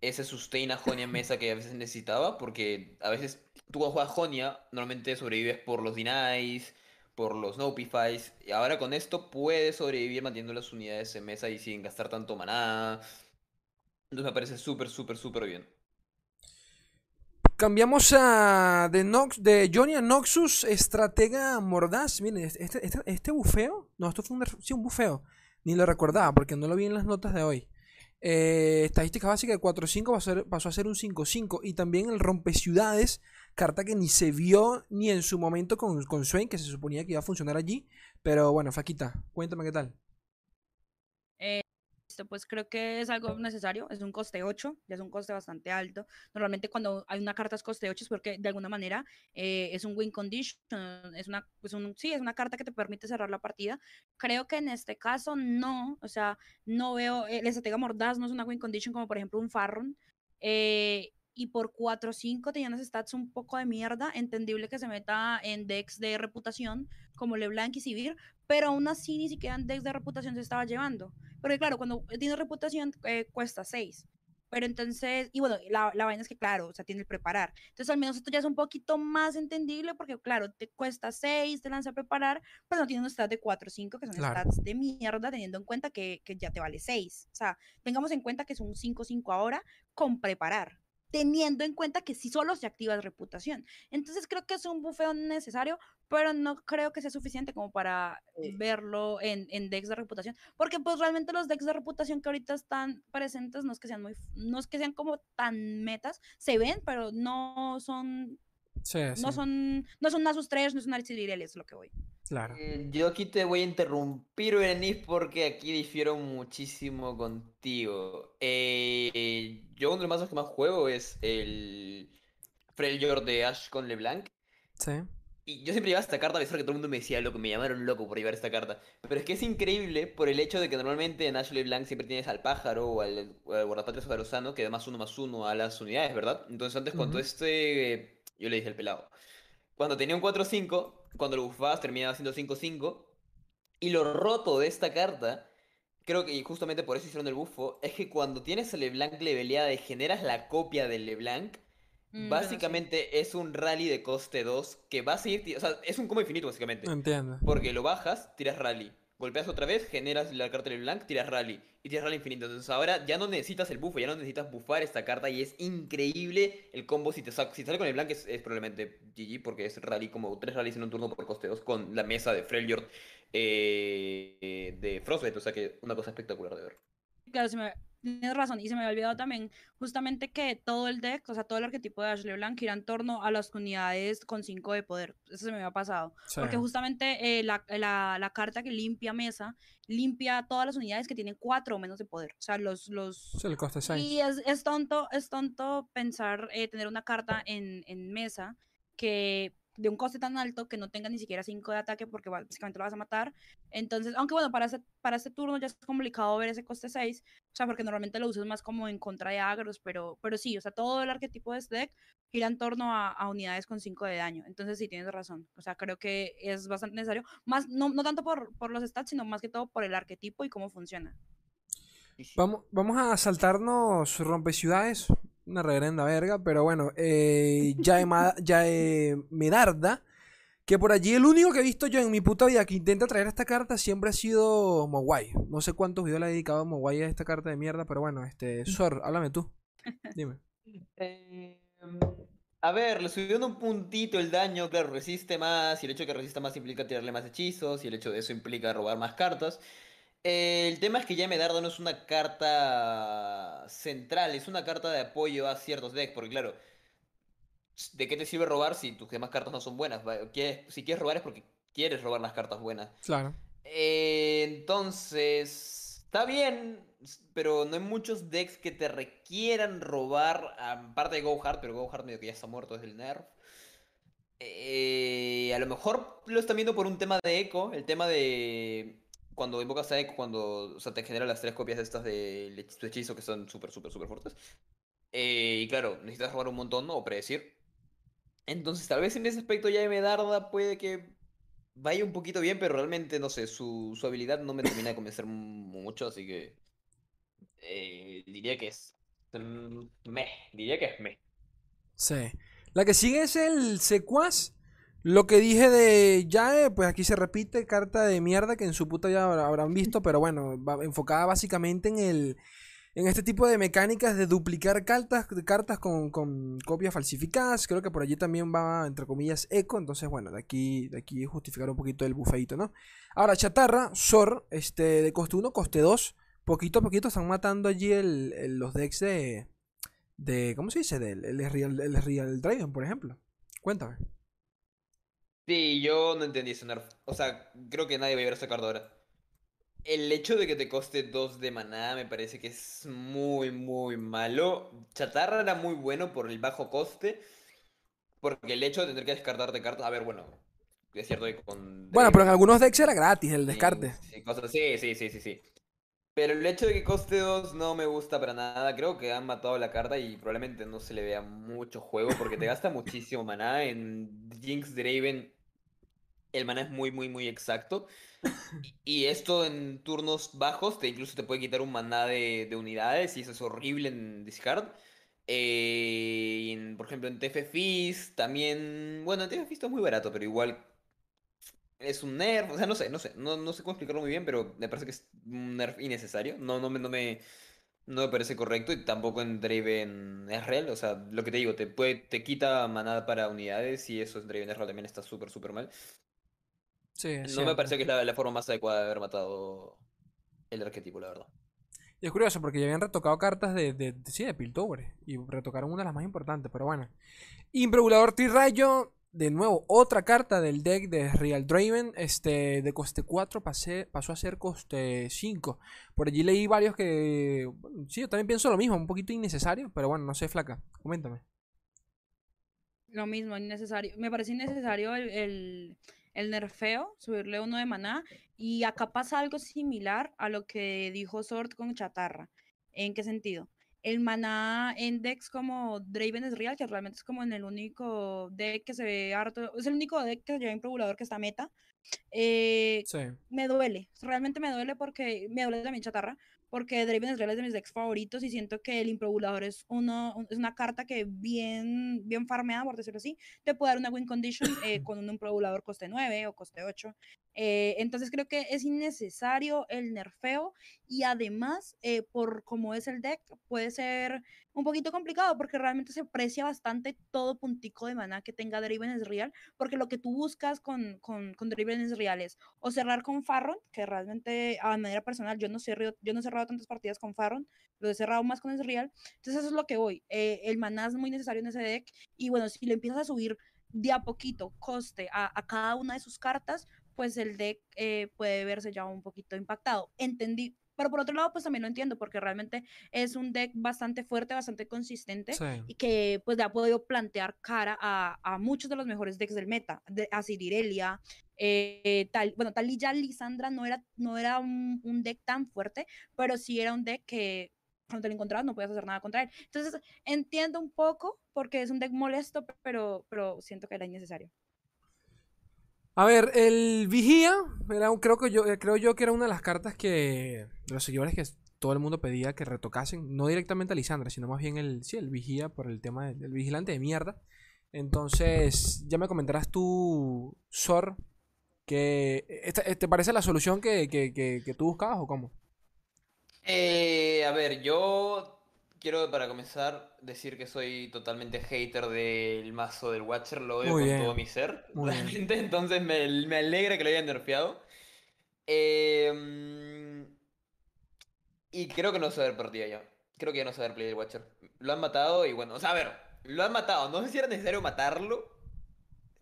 ese sustain a Jonia mesa que a veces necesitaba, porque a veces tú cuando juegas Jonia, normalmente sobrevives por los denies, por los nopifies, y ahora con esto puedes sobrevivir manteniendo las unidades en mesa y sin gastar tanto maná. Entonces me parece súper, súper, súper bien. Cambiamos a de, Nox, de Johnny a Noxus, estratega mordaz. Miren, este, este, este bufeo. No, esto fue un, sí, un bufeo. Ni lo recordaba porque no lo vi en las notas de hoy. Eh, estadística básica de 4-5 pasó, a ser- un 5-5. Y también el rompe ciudades, carta que ni se vio ni en su momento con, con Swain, que se suponía que iba a funcionar allí. Pero bueno, Faquita, cuéntame qué tal. Pues creo que es algo necesario, es un coste 8, ya es un coste bastante alto. Normalmente cuando hay una carta es coste 8 es porque de alguna manera eh, es un win condition, es una, pues un, sí, es una carta que te permite cerrar la partida. Creo que en este caso no, o sea, no veo, el estratega mordaz no es una win condition como por ejemplo un Farron. eh, y por 4 o 5 tenía unos stats un poco de mierda, entendible que se meta en decks de reputación como LeBlanc y Sivir, pero aún así ni siquiera en decks de reputación se estaba llevando. Porque claro, cuando tiene reputación eh, cuesta 6. Pero entonces, y bueno, la, la vaina es que claro, o sea, tiene el preparar. Entonces al menos esto ya es un poquito más entendible porque claro, te cuesta 6, te lanza a preparar, pero no tiene un stat de 4 o 5 que son Claro. stats de mierda teniendo en cuenta que, que ya te vale 6. O sea, tengamos en cuenta que es un 5-5 ahora con preparar. Teniendo en cuenta que si solo se activa reputación. Entonces creo que es un bufeo necesario, pero no creo que sea suficiente como para Sí. verlo en, en decks de reputación. Porque pues realmente los decks de reputación que ahorita están presentes no es que sean muy, no es que sean como tan metas, se ven, pero no son, Sí, no sí, son, no son Nasus 3, no son Archidiriel, es lo que voy. claro. Eh, Yo aquí te voy a interrumpir, Berenice, porque aquí difiero muchísimo contigo. Eh, yo uno de los mazos que más juego es el Freljord de Ash con LeBlanc. Sí. Y yo siempre llevaba esta carta a pesar que todo el mundo me decía, loco, me llamaron loco por llevar esta carta. Pero es que es increíble por el hecho de que normalmente en Ash LeBlanc siempre tienes al pájaro o al, o al guardapatrias Garosano que da más uno más uno a las unidades, ¿verdad? Entonces antes cuando este... Yo le dije al pelado. Cuando tenía un 4-5, cuando lo buffabas terminaba siendo 5-5. Y lo roto de esta carta, creo que y justamente por eso hicieron el buffo, es que cuando tienes a LeBlanc leveleada y generas la copia del LeBlanc, Mm, bueno, sí. básicamente es un rally de coste 2 que va a seguir, o sea, es un combo infinito básicamente. Entiendo. Porque lo bajas, tiras rally. Golpeas otra vez, generas la carta del blank, tiras rally. Y tiras rally infinito. Entonces ahora ya no necesitas el buffo, ya no necesitas buffar esta carta. Y es increíble el combo. Si te, si sale con el blank es, probablemente GG. Porque es rally como tres rallies en un turno por coste 2. Con la mesa de Freljord eh, de Frostbite. O sea que una cosa espectacular de ver. Claro, se me- tienes razón. Y se me había olvidado también justamente que todo el deck, o sea, todo el arquetipo de Ashley Blanc gira en torno a las unidades con 5 de poder. Eso se me había pasado. Sí. Porque justamente eh, la, la- la carta que limpia mesa limpia todas las unidades que tienen 4 o menos de poder. O sea, los... los Sí, el coste 6. y es, es tonto, es tonto pensar eh, tener una carta en, en mesa que de un coste tan alto que no tenga ni siquiera 5 de ataque porque básicamente lo vas a matar. Entonces, aunque bueno, para este, para este turno ya es complicado ver ese coste 6, o sea, porque normalmente lo usas más como en contra de agros, pero, pero sí, o sea, todo el arquetipo de este deck gira en torno a, a unidades con 5 de daño. Entonces sí, tienes razón. O sea, creo que es bastante necesario. Más, no, no tanto por, por los stats, sino más que todo por el arquetipo y cómo funciona. Vamos, vamos a saltarnos rompeciudades. Una reverenda verga, pero bueno. Eh, ya Medarda. Que por allí el único que he visto yo en mi puta vida que intenta traer esta carta siempre ha sido Mogwai. No sé cuántos videos le he dedicado a a esta carta de mierda, pero bueno, este. Sor, háblame tú. Dime. *laughs* Eh, a ver, le subieron un puntito el daño, claro, resiste más, y el hecho de que resista más implica tirarle más hechizos, y el hecho de eso implica robar más cartas. El tema es que ya Medardo no es una carta central, es una carta de apoyo a ciertos decks, porque claro, ¿de qué te sirve robar si tus demás cartas no son buenas? Quieres- si quieres robar es porque quieres robar las cartas buenas. Claro. Eh, entonces, está bien, pero no hay muchos decks que te requieran robar, aparte de Go Hard, pero Go Hard medio que ya está muerto desde el nerf. Eh, a lo mejor lo están viendo por un tema de eco, el tema de cuando invocas a eco, cuando o sea, te genera las tres copias estas de tu hechizo que son súper, súper, súper fuertes. Eh, y claro, necesitas jugar un montón ¿no? o predecir. Entonces, tal vez en ese aspecto ya Medarda puede que vaya un poquito bien, pero realmente, no sé, su, su habilidad no me termina de convencer mucho, así que eh, diría que es me, diría que es me. Sí. La que sigue es el secuaz. Lo que dije de Yae, pues aquí se repite, carta de mierda que en su puta ya habrán visto, pero bueno, va enfocada básicamente en el en este tipo de mecánicas de duplicar cartas, cartas con, con, copias falsificadas. Creo que por allí también va, entre comillas, eco. Entonces, bueno, de aquí, de aquí justificar un poquito el bufeito, ¿no? Ahora, chatarra, Sor, este, de coste 1, coste 2. Poquito a poquito están matando allí el, los decks de, de. ¿Cómo se dice? Del el Real, el Real Dragon, por ejemplo. Cuéntame. Sí, yo no entendí ese nerf. O sea, creo que nadie va a ver esa carta ahora el hecho de que te coste 2 de maná me parece que es muy, muy malo. Chatarra era muy bueno por el bajo coste. Porque el hecho de tener que descartarte cartas. A ver, bueno. Es cierto que con. Bueno, pero en algunos decks era gratis el descarte. Sí, sí, sí, sí, sí, Pero el hecho de que coste 2 no me gusta para nada. Creo que han matado la carta y probablemente no se le vea mucho juego. Porque te gasta *laughs* muchísimo maná. En Jinx Draven el maná es muy, muy, muy exacto. *laughs* Y esto en turnos bajos te incluso te puede quitar un maná de, unidades y eso es horrible en discard. Eh, por ejemplo, en TF Fizz también. Bueno, en TF Fizz está muy barato, pero igual es un nerf. O sea, no sé, no sé. No, no sé cómo explicarlo muy bien, pero me parece que es un nerf innecesario. No, no, me, no, me, no me parece correcto y tampoco en Draven es real. O sea, lo que te digo, te, puede, te quita maná para unidades y eso en Draven real también está súper, súper mal no me pareció que es la, forma más adecuada de haber matado el arquetipo, la verdad. Y es curioso porque ya habían retocado cartas de, de, sí, de Piltover. Y retocaron una de las más importantes, pero bueno. Impregulador Tirrayo. De nuevo, otra carta del deck de Real Draven. Este, de coste 4 pasó a ser coste 5. Por allí leí varios que. sí, yo también pienso lo mismo, un poquito innecesario. Pero bueno, no sé, flaca. Coméntame. Lo mismo, innecesario. Me parece innecesario el el nerfeo, subirle uno de maná. Y acá pasa algo similar a lo que dijo Sword con Chatarra. ¿En qué sentido? El maná en decks como Draven es real, que realmente es como en el único deck que se ve harto, es el único deck que se lleva improbulador que está meta. Eh, me duele, realmente me duele porque me duele también Chatarra, porque Draven es de mis decks favoritos y siento que el improbulador es, uno, es una carta que bien, bien farmeada, por decirlo así, te puede dar una win condition eh, *clears throat* con un improbulador coste 9 o coste 8. Eh, entonces creo que es innecesario el nerfeo y además, eh, por cómo es el deck, puede ser un poquito complicado porque realmente se aprecia bastante todo puntico de mana que tenga Draven es real, porque lo que tú buscas con, con, con Draven es real es o cerrar con Farron, que realmente a manera personal yo no, cerrado, yo no he cerrado tantas partidas con Farron, lo he cerrado más con es real, entonces eso es lo que voy, eh, el maná es muy necesario en ese deck y bueno, si le empiezas a subir de a poquito coste a, a cada una de sus cartas, pues el deck eh, puede verse ya un poquito impactado. Entendí, pero por otro lado, pues también lo entiendo, porque realmente es un deck bastante fuerte, bastante consistente y que pues ya ha podido plantear cara a, a, muchos de los mejores decks del meta, de, a Cirirelia, eh, tal, bueno, tal y ya Lisandra no era, no era un, un, deck tan fuerte, pero sí era un deck que cuando te lo encontrabas no podías hacer nada contra él. Entonces, entiendo un poco porque es un deck molesto, pero, pero siento que era innecesario. A ver, el Vigía, era creo, que yo, eh, creo yo que era una de las cartas que los seguidores que todo el mundo pedía que retocasen, no directamente a Lisandra, sino más bien el, sí, el Vigía por el tema del, vigilante de mierda. Entonces, ya me comentarás tú, Sor, que eh, ¿te parece la solución que, que, que tú buscabas o cómo? Eh, a ver, yo quiero para comenzar decir que soy totalmente hater del mazo del Watcher, lo veo con todo mi ser, realmente, *laughs* entonces me, alegra que lo hayan nerfeado. Em, y creo que no se va a ver partida ya. Creo que ya no se va a ver play del Watcher. Lo han matado y bueno, o sea, a ver, lo han matado. No sé si era necesario matarlo,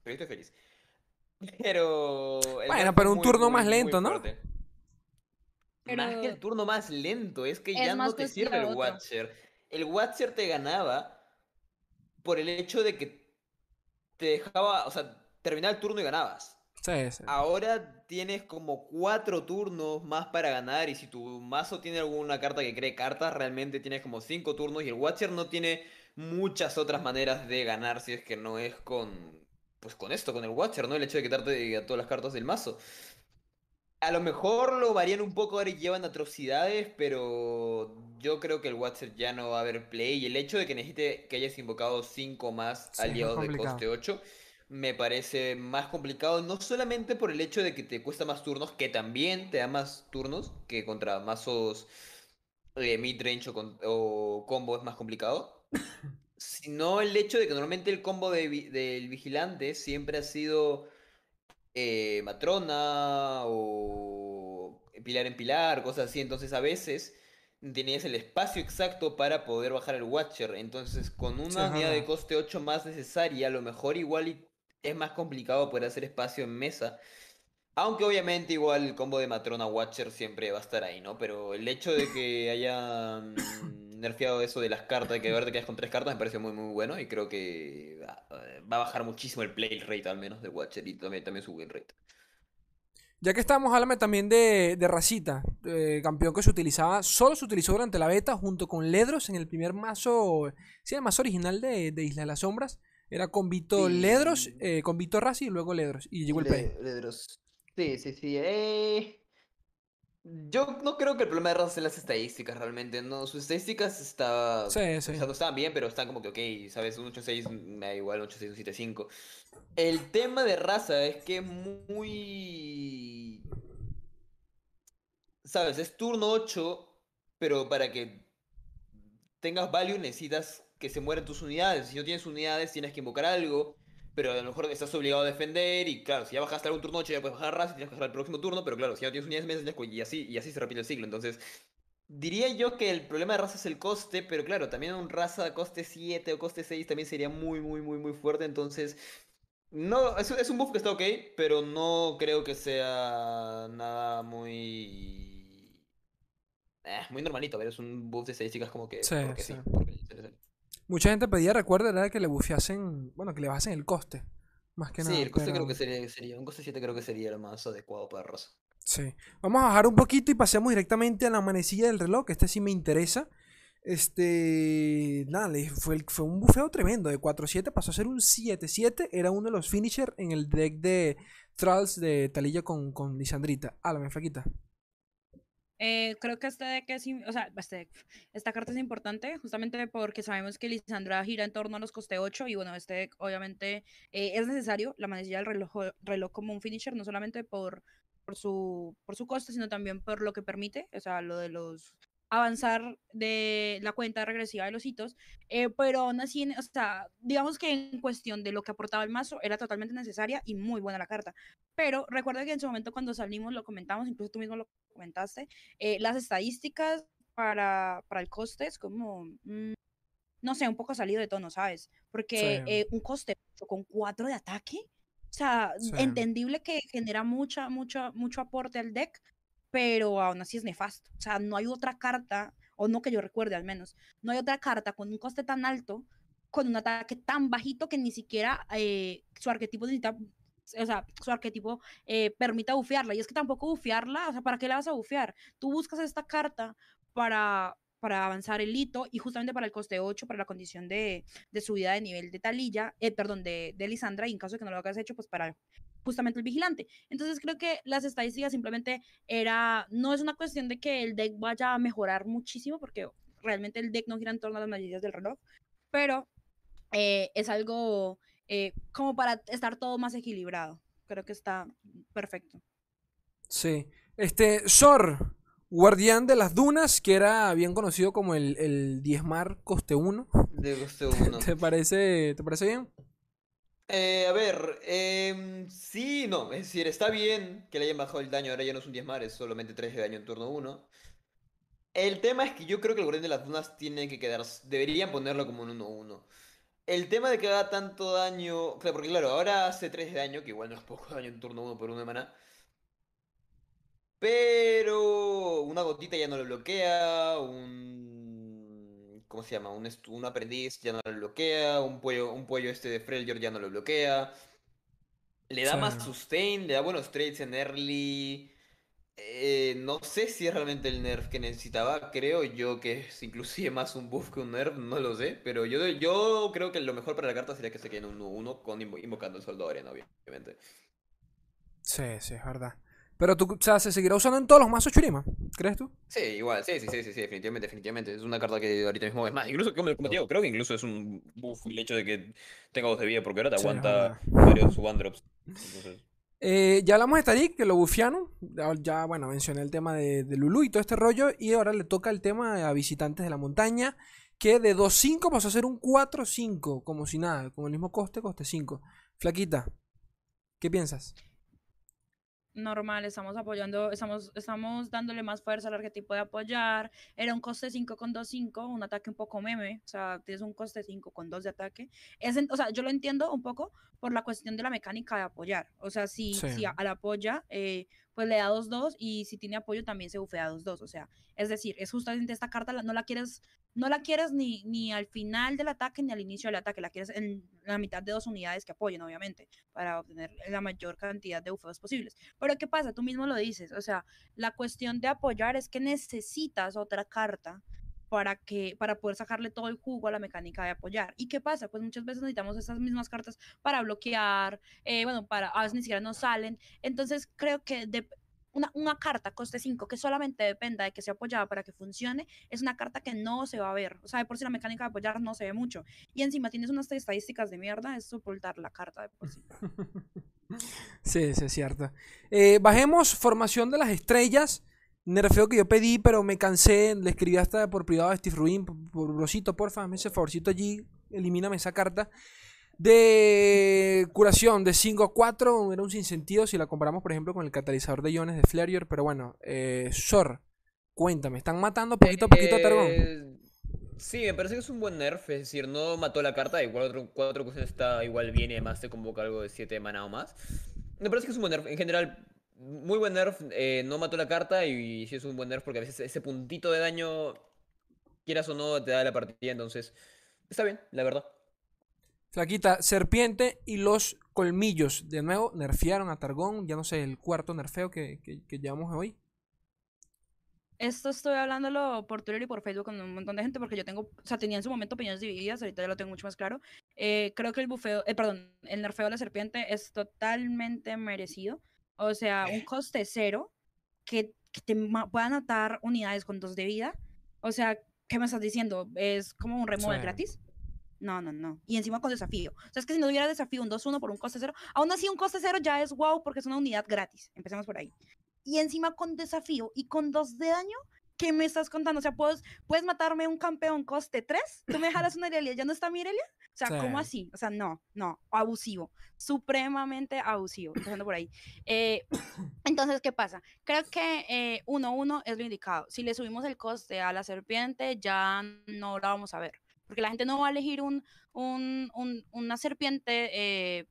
pero estoy feliz. Pero... Bueno, pero un turno más lento, ¿no? Más que el turno más lento, es que ya no te sirve el Watcher el Watcher te ganaba por el hecho de que te dejaba, o sea, terminaba el turno y ganabas. Sí, sí. Ahora tienes como cuatro turnos más para ganar y si tu mazo tiene alguna carta que cree cartas, realmente tienes como cinco turnos y el Watcher no tiene muchas otras maneras de ganar si es que no es con, pues con esto, con el Watcher, ¿no? El hecho de quitarte a todas las cartas del mazo. A lo mejor lo varían un poco ahora y llevan atrocidades, pero yo creo que el Watcher ya no va a haber play. Y el hecho de que necesite que hayas invocado 5 más Sí, aliados de coste 8 me parece más complicado, no solamente por el hecho de que te cuesta más turnos, que también te da más turnos, que contra mazos eh, midrange o, con- o combo es más complicado, *laughs* sino el hecho de que normalmente el combo de del vigilante siempre ha sido eh, matrona o pilar en pilar, cosas así. Entonces a veces tenías el espacio exacto para poder bajar el Watcher. Entonces con una unidad de coste 8 más necesaria, a lo mejor igual es más complicado poder hacer espacio en mesa. Aunque obviamente igual el combo de Matrona Watcher siempre va a estar ahí, ¿no? Pero el hecho de que hayan nerfeado eso de las cartas, que ahora te quedas con tres cartas, me parece muy muy bueno y creo que va, va a bajar muchísimo el play rate al menos de Watcher y también, también su win rate. Ya que estamos, háblame también de, de Racita, eh, campeón que se utilizaba, solo se utilizó durante la beta junto con Ledros en el primer mazo, sí, el mazo original de, de Isla de las Sombras. Era con Vito Sí. Ledros, eh, con Vito Razi y luego Ledros. Y llegó el play. Le- Ledros. Sí, sí, sí. eh, Yo no creo que el problema de Raza sea las estadísticas realmente, ¿no? Sus estadísticas está... Sí, O sí. sea, no estaban bien, pero están como que, ok, ¿sabes? Un 8-6 me da igual, un 8-6, un 7-5. El tema de raza es que es muy... ¿Sabes? Es turno 8, pero para que tengas value necesitas que se mueran tus unidades. Si no tienes unidades, tienes que invocar algo, pero a lo mejor estás obligado a defender. Y claro, si ya bajaste algún turno 8, ya puedes bajar raza y tienes que bajar el próximo turno. Pero claro, si no tienes unidades, que- y así, y así se repite el ciclo. Entonces, diría yo que el problema de raza es el coste, pero claro, también un raza coste 7 o coste 6 también sería muy, muy, muy, muy fuerte. Entonces. No, es, es un buff que está ok, pero no creo que sea nada muy. eh, muy normalito, a ver, es un buff de estadísticas como que. Sí, porque sí. porque sí, sí, sí. Mucha gente pedía, recuerda, era que le bufeasen, bueno, que le bajasen el coste. Más que Sí, nada. el coste pero- creo que sería, sería. Un coste 7 creo que sería el más adecuado para raza. Sí. Vamos a bajar un poquito y pasemos directamente a la manecilla del reloj. que Este sí me interesa. Este. Nada, fue, fue un bufeo tremendo. De 4-7 pasó a ser un 7-7. Era uno de los finishers en el deck de Trolls de Talilla con, con Lisandrita. Háblame, flaquita. Eh, creo que este deck es, o sea, este deck, esta carta es importante justamente porque sabemos que Lisandra gira en torno a los coste 8 y bueno, este deck obviamente eh, es necesario la manecilla del reloj, reloj como un finisher, no solamente por, por, su, por su coste, sino también por lo que permite, o sea, lo de los avanzar de la cuenta regresiva de los hitos, eh, pero aún así, en- o sea, digamos que en cuestión de lo que aportaba el mazo era totalmente necesaria y muy buena la carta. Pero recuerda que en su momento cuando salimos lo comentamos, incluso tú mismo lo comentaste, eh, las estadísticas para, para el coste es como, mm, no sé, un poco salido de tono, ¿sabes? Porque Sí. eh, un coste con 4 de ataque, o sea, Sí. entendible que genera mucha, mucha, mucho aporte al deck, pero aún así es nefasto. O sea, no hay otra carta, o no que yo recuerde al menos, no hay otra carta con un coste tan alto, con un ataque tan bajito que ni siquiera eh, su arquetipo necesita, o sea, su arquetipo eh, permita bufearla. Y es que tampoco bufearla, o sea, ¿para qué la vas a bufear? Tú buscas esta carta para, para avanzar el hito y justamente para el coste 8, para la condición de, de subida de nivel de Talilla, eh, perdón, de, de Lisandra, y en caso de que no lo hayas hecho, pues para justamente el vigilante. Entonces creo que las estadísticas simplemente era, no es una cuestión de que el deck vaya a mejorar muchísimo, porque realmente el deck no gira en torno a las medidas del reloj, pero eh, es algo eh, como para estar todo más equilibrado. Creo que está perfecto. Sí. Este, Sor, guardián de las dunas, que era bien conocido como el, el diezmar coste 1. De coste *laughs* 1. ¿Te parece, ¿Te parece bien? Eh, a ver, em, sí, no, es decir, está bien que le hayan bajado el daño, ahora ya no es un 10 mar, es solamente 3 de daño en turno 1. El tema es que yo creo que el guardián de las dunas tiene que quedar, deberían ponerlo como un 1-1. El tema de que haga tanto daño, claro, porque claro, ahora hace 3 de daño, que igual no es poco daño en turno 1 por 1 de maná. Pero una gotita ya no lo bloquea, un ¿cómo se llama? Un, un aprendiz ya no lo bloquea, un pollo, un pollo este de Freljord ya no lo bloquea. Le da más sustain, le da buenos trades en early. Eh, no sé si es realmente el nerf que necesitaba. Creo yo que es inclusive más un buff que un nerf, no lo sé. Pero yo, yo creo que lo mejor para la carta sería que se quede en un 1-1 con invo- invocando el soldo de arena, obviamente. Sí, sí, es verdad. Pero tú, o sea, se seguirá usando en todos los mazos Churima, ¿crees tú? Sí, igual, sí, sí, sí, sí, sí, definitivamente, definitivamente. Es una carta que ahorita mismo es más. Incluso, como, como te digo, creo que incluso es un buff el hecho de que tenga dos de vida, porque ahora te Sí, aguanta varios one drops. Entonces, *laughs* Eh, ya hablamos de Tarik, que lo bufiaron. Ya, ya, bueno, mencioné el tema de, de Lulu y todo este rollo. Y ahora le toca el tema a visitantes de la montaña. Que de 2-5 pasó a ser un 4-5. Como si nada, con el mismo coste, coste 5. Flaquita, ¿qué piensas? Normal, estamos apoyando, estamos, estamos dándole más fuerza al arquetipo de apoyar. Era un coste 5 con 2-5, un ataque un poco meme, o sea, tienes un coste 5 con 2 de ataque. Es o sea, yo lo entiendo un poco por la cuestión de la mecánica de apoyar. O sea, si, Sí. si a- al apoya, eh, pues le da 2-2 y si tiene apoyo también se bufea 2-2. O sea, es decir, es justamente esta carta, no la quieres, no la quieres ni, ni al final del ataque ni al inicio del ataque, la quieres en la mitad de dos unidades que apoyen, obviamente, para obtener la mayor cantidad de bufeos posibles. Pero ¿qué pasa? Tú mismo lo dices, o sea, la cuestión de apoyar es que necesitas otra carta para que para poder sacarle todo el jugo a la mecánica de apoyar. ¿Y qué pasa? Pues muchas veces necesitamos esas mismas cartas para bloquear, eh, bueno, para a veces ni siquiera nos salen. Entonces creo que de, una, una carta coste 5 que solamente dependa de que sea apoyada para que funcione, es una carta que no se va a ver. O sea, de por si la mecánica de apoyar no se ve mucho. Y encima tienes unas estadísticas de mierda, es soportar la carta de por sí. *laughs* Sí, sí, es cierto. Eh, bajemos formación de las estrellas. Nerfeo que yo pedí, pero me cansé. Le escribí hasta por privado a Steve Ruin. Por, por brosito, porfa, hazme ese favorcito allí. Elimíname esa carta. De curación de 5 a 4. Era un sinsentido si la comparamos, por ejemplo, con el catalizador de iones de Flareor. Pero bueno, eh, Sor, cuéntame. ¿Están matando poquito a poquito a Targón? Eh, Sí, me parece que es un buen nerf, es decir, no mató la carta, igual otro, cuatro cuestiones está igual bien y además te convoca algo de 7 de mana o más. Me parece que es un buen nerf, en general, muy buen nerf, eh, no mató la carta y sí es un buen nerf porque a veces ese puntito de daño, quieras o no, te da la partida, entonces está bien, la verdad. Flaquita, serpiente y los colmillos. De nuevo, nerfearon a Targón. Ya no sé, el cuarto nerfeo que, que, que llevamos hoy. Esto estoy hablándolo por Twitter y por Facebook con un montón de gente porque yo tengo, o sea, tenía en su momento opiniones divididas, ahorita ya lo tengo mucho más claro. Eh, creo que el bufeo, eh, perdón, el nerfeo de la serpiente es totalmente merecido. O sea, un coste cero que, que te pueda anotar unidades con dos de vida. O sea, ¿qué me estás diciendo? ¿Es como un removal Sí. gratis? No, no, no. Y encima con desafío. O sea, es que si no hubiera desafío, un 2-1 por un coste cero, aún así un coste cero ya es wow porque es una unidad gratis. Empecemos por ahí. Y encima con desafío y con 2 de daño, ¿qué me estás contando? O sea, ¿puedes, puedes matarme un campeón coste 3? ¿Tú me jalas una Irelia? ¿Ya no está mi Irelia? O sea, ¿cómo Sí. así? O sea, no, no, abusivo, supremamente abusivo, empezando por ahí. Eh, entonces, ¿qué pasa? Creo que 1-1 es lo indicado. Si le subimos el coste a la serpiente, ya no la vamos a ver. Porque la gente no va a elegir un, un- un- una serpiente eh,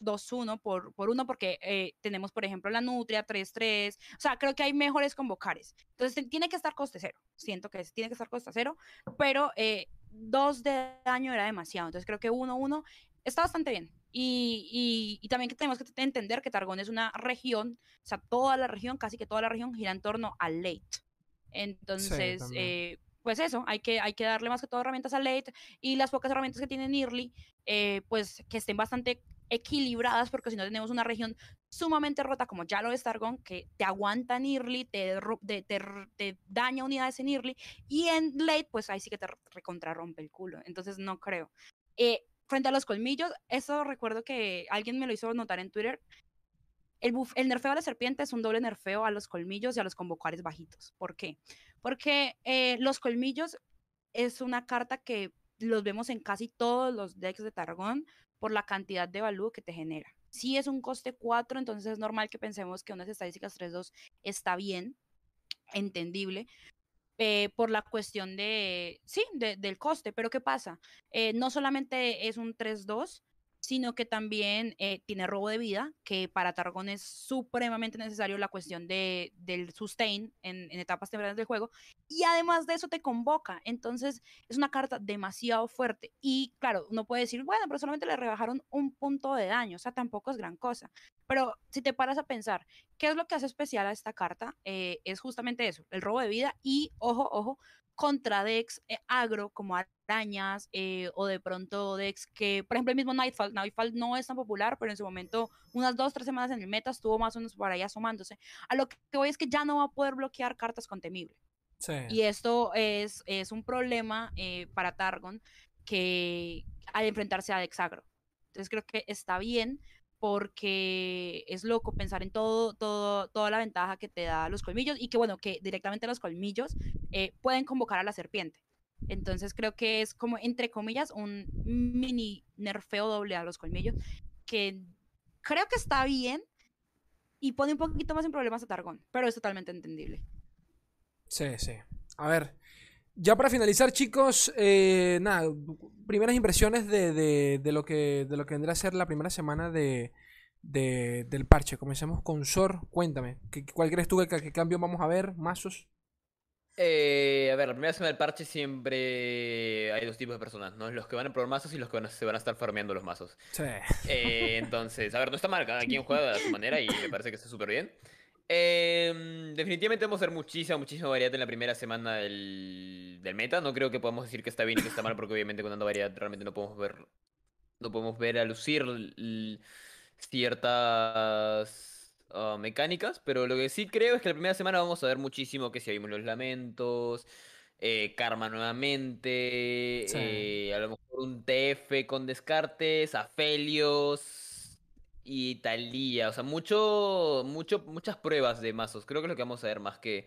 2-1 por, por uno, porque eh, tenemos, por ejemplo, la nutria 3-3. O sea, creo que hay mejores convocares. Entonces, tiene que estar coste cero. Siento que es- tiene que estar coste cero, pero eh, dos de daño era demasiado. Entonces, creo que 1-1 está bastante bien. Y, y- y también que tenemos que entender que Targón es una región, o sea, toda la región, casi que toda la región gira en torno al late. Entonces, eh, pues eso, hay que, hay que darle más que todo herramientas al late y las pocas herramientas que tiene Early, eh, pues que estén bastante equilibradas, porque si no tenemos una región sumamente rota, como ya lo es Targon, que te aguanta en Early, te, te, daña unidades en Early, y en late, pues ahí sí que te re- recontrarrompe el culo. Entonces, no creo. Eh, frente a los colmillos, eso recuerdo que alguien me lo hizo notar en Twitter. El nerfeo a la serpiente es un doble nerfeo a los colmillos y a los convocares bajitos. ¿Por qué? Porque eh, los colmillos es una carta que los vemos en casi todos los decks de Targón por la cantidad de value que te genera. Si es un coste 4, entonces es normal que pensemos que unas estadísticas 3-2 está bien, entendible, eh, por la cuestión de, sí, de- del coste. Pero ¿qué pasa? Eh, no solamente es un 3-2, sino que también eh, tiene robo de vida, que para Targon es supremamente necesario la cuestión de, del sustain en, en etapas tempranas del juego, y además de eso te convoca, entonces es una carta demasiado fuerte, y claro, uno puede decir, bueno, pero solamente le rebajaron un punto de daño, o sea, tampoco es gran cosa, pero si te paras a pensar, ¿qué es lo que hace especial a esta carta? Eh, es justamente eso, el robo de vida, y ojo, ojo, contra decks eh, agro como arañas eh, o de pronto decks que, por ejemplo, el mismo Nightfall, Nightfall no es tan popular, pero en su momento, unas dos, tres semanas en el meta estuvo más o menos por ahí asomándose. A lo que voy es que ya no va a poder bloquear cartas con temible. Sí. Y esto es, es un problema eh, para Targon que al enfrentarse a decks agro. Entonces creo que está bien porque es loco pensar en todo, todo, toda la ventaja que te da los colmillos y que bueno, que directamente los colmillos eh, pueden convocar a la serpiente. Entonces creo que es como, entre comillas, un mini nerfeo doble a los colmillos, que creo que está bien y pone un poquito más en problemas a Targon, pero es totalmente entendible. Sí, sí. A ver, ya para finalizar, chicos, eh, nada, primeras impresiones de, de, de, lo que, de lo que vendrá a ser la primera semana de, de del parche. Comencemos con Sor. Cuéntame, ¿qué, ¿cuál crees tú que, que cambio vamos a ver? ¿Mazos? Eh, a ver, la primera semana del parche siempre hay dos tipos de personas, ¿no? Los que van a probar mazos y los que van a- se van a estar farmeando los mazos. Sí. Eh, entonces, a ver, no está mal, cada quien juega a su manera y me parece que está súper bien. Eh, definitivamente vamos a ver muchísima, muchísima variedad en la primera semana del, del meta. No creo que podamos decir que está bien y que está mal, porque obviamente con tanta variedad realmente no podemos ver, no podemos ver a lucir ciertas ah, mecánicas. Pero lo que sí creo es que la primera semana vamos a ver muchísimo que si vimos los lamentos. eh, Karma nuevamente, Sí. eh, a lo mejor un TF con descartes, Aphelios y Talía. O sea, mucho, mucho, muchas pruebas de mazos. Creo que es lo que vamos a ver más que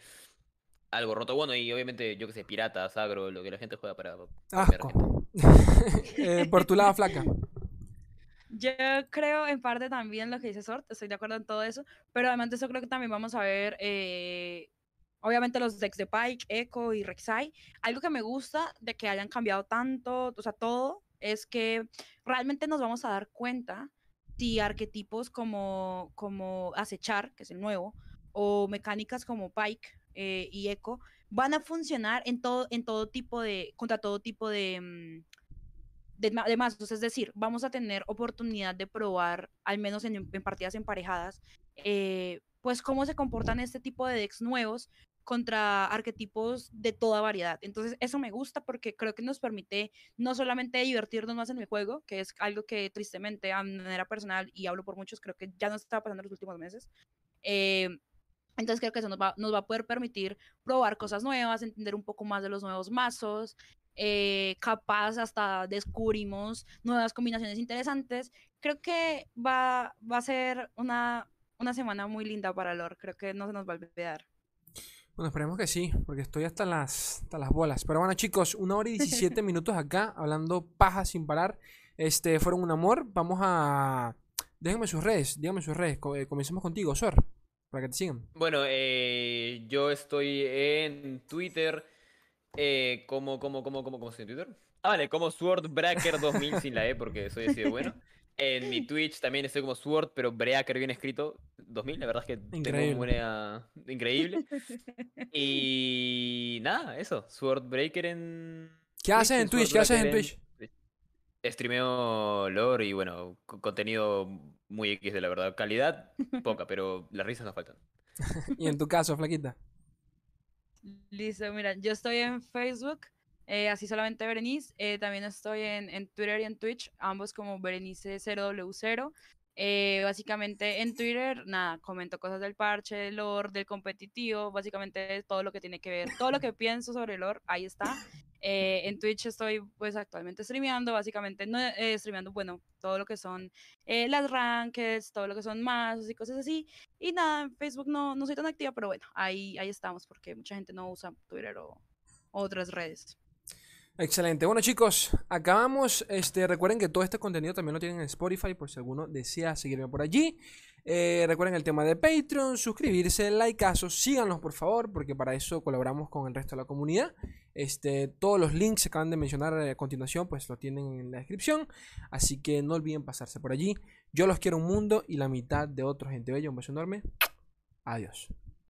algo roto. Bueno, y obviamente, yo que sé, piratas, agro, lo que la gente juega para. gente. Asco. *laughs* Eh, por tu lado, flaca. Yo creo en parte también lo que dice Sort, estoy de acuerdo en todo eso, pero además de eso creo que también vamos a ver, eh, obviamente los decks de Pike, Echo y Rek'Sai. Algo que me gusta de que hayan cambiado tanto, o sea, todo, es que realmente nos vamos a dar cuenta si arquetipos como, como acechar, que es el nuevo, o mecánicas como Pike eh, y Echo van a funcionar en todo, en todo tipo de, contra todo tipo de... mm, de, de es decir, vamos a tener oportunidad de probar, al menos en, en partidas emparejadas, eh, pues cómo se comportan este tipo de decks nuevos contra arquetipos de toda variedad. Entonces, eso me gusta porque creo que nos permite no solamente divertirnos más en el juego, que es algo que tristemente a manera personal, y hablo por muchos, creo que ya nos está pasando en los últimos meses. eh, entonces creo que eso nos va, nos va a poder permitir probar cosas nuevas, entender un poco más de los nuevos mazos, eh, capaz hasta descubrimos nuevas combinaciones interesantes. Creo que va, va a ser una, una semana muy linda para Lore. Creo que no se nos va a olvidar. Bueno, esperemos que sí, porque estoy hasta las, hasta las bolas. Pero bueno, chicos, una hora y 17 *laughs* minutos acá, hablando paja sin parar. Este, fueron un amor. Vamos a... Déjenme sus redes, díganme sus redes. Eh, Comencemos contigo, Sor, para que te sigan. Bueno, eh, yo estoy en Twitter. Eh, como, como, como, como, ¿cómo estoy en Twitter? Ah, vale, como Swordbreaker 2000 sin la E porque soy así de bueno. *laughs* En mi Twitch también estoy como Sword, pero Breaker bien escrito 2000. La verdad es que tengo Increíble. buena... Increíble. *laughs* Y nada, eso. Swordbreaker en. ¿Qué haces en Twitch? ¿Qué haces en Twitch? Streameo lore y bueno, co- contenido muy X de la verdad. Calidad poca, pero las risas no faltan. *laughs* Y en tu caso, flaquita. Listo, mira, yo estoy en Facebook, eh, así solamente Berenice. eh, también estoy en, en Twitter y en Twitch, ambos como Berenice0W0. Eh, básicamente en Twitter, nada, comento cosas del parche, del lore, del competitivo, básicamente todo lo que tiene que ver, todo lo que pienso sobre el lore, ahí está. Eh, en Twitch estoy pues actualmente streameando, básicamente no eh, streameando, bueno, todo lo que son eh, las rankeds, todo lo que son mazos y cosas así. Y nada, en Facebook no, no soy tan activa, pero bueno, ahí, ahí estamos porque mucha gente no usa Twitter o otras redes. Excelente. Bueno, chicos, acabamos. Este, recuerden que todo este contenido también lo tienen en Spotify por si alguno desea seguirme por allí. Eh, recuerden el tema de Patreon, suscribirse, likeazos, síganos por favor, porque para eso colaboramos con el resto de la comunidad. Este, todos los links que acaban de mencionar a continuación, pues lo tienen en la descripción. Así que no olviden pasarse por allí. Yo los quiero un mundo y la mitad de otro gente bella. Un beso enorme. Adiós.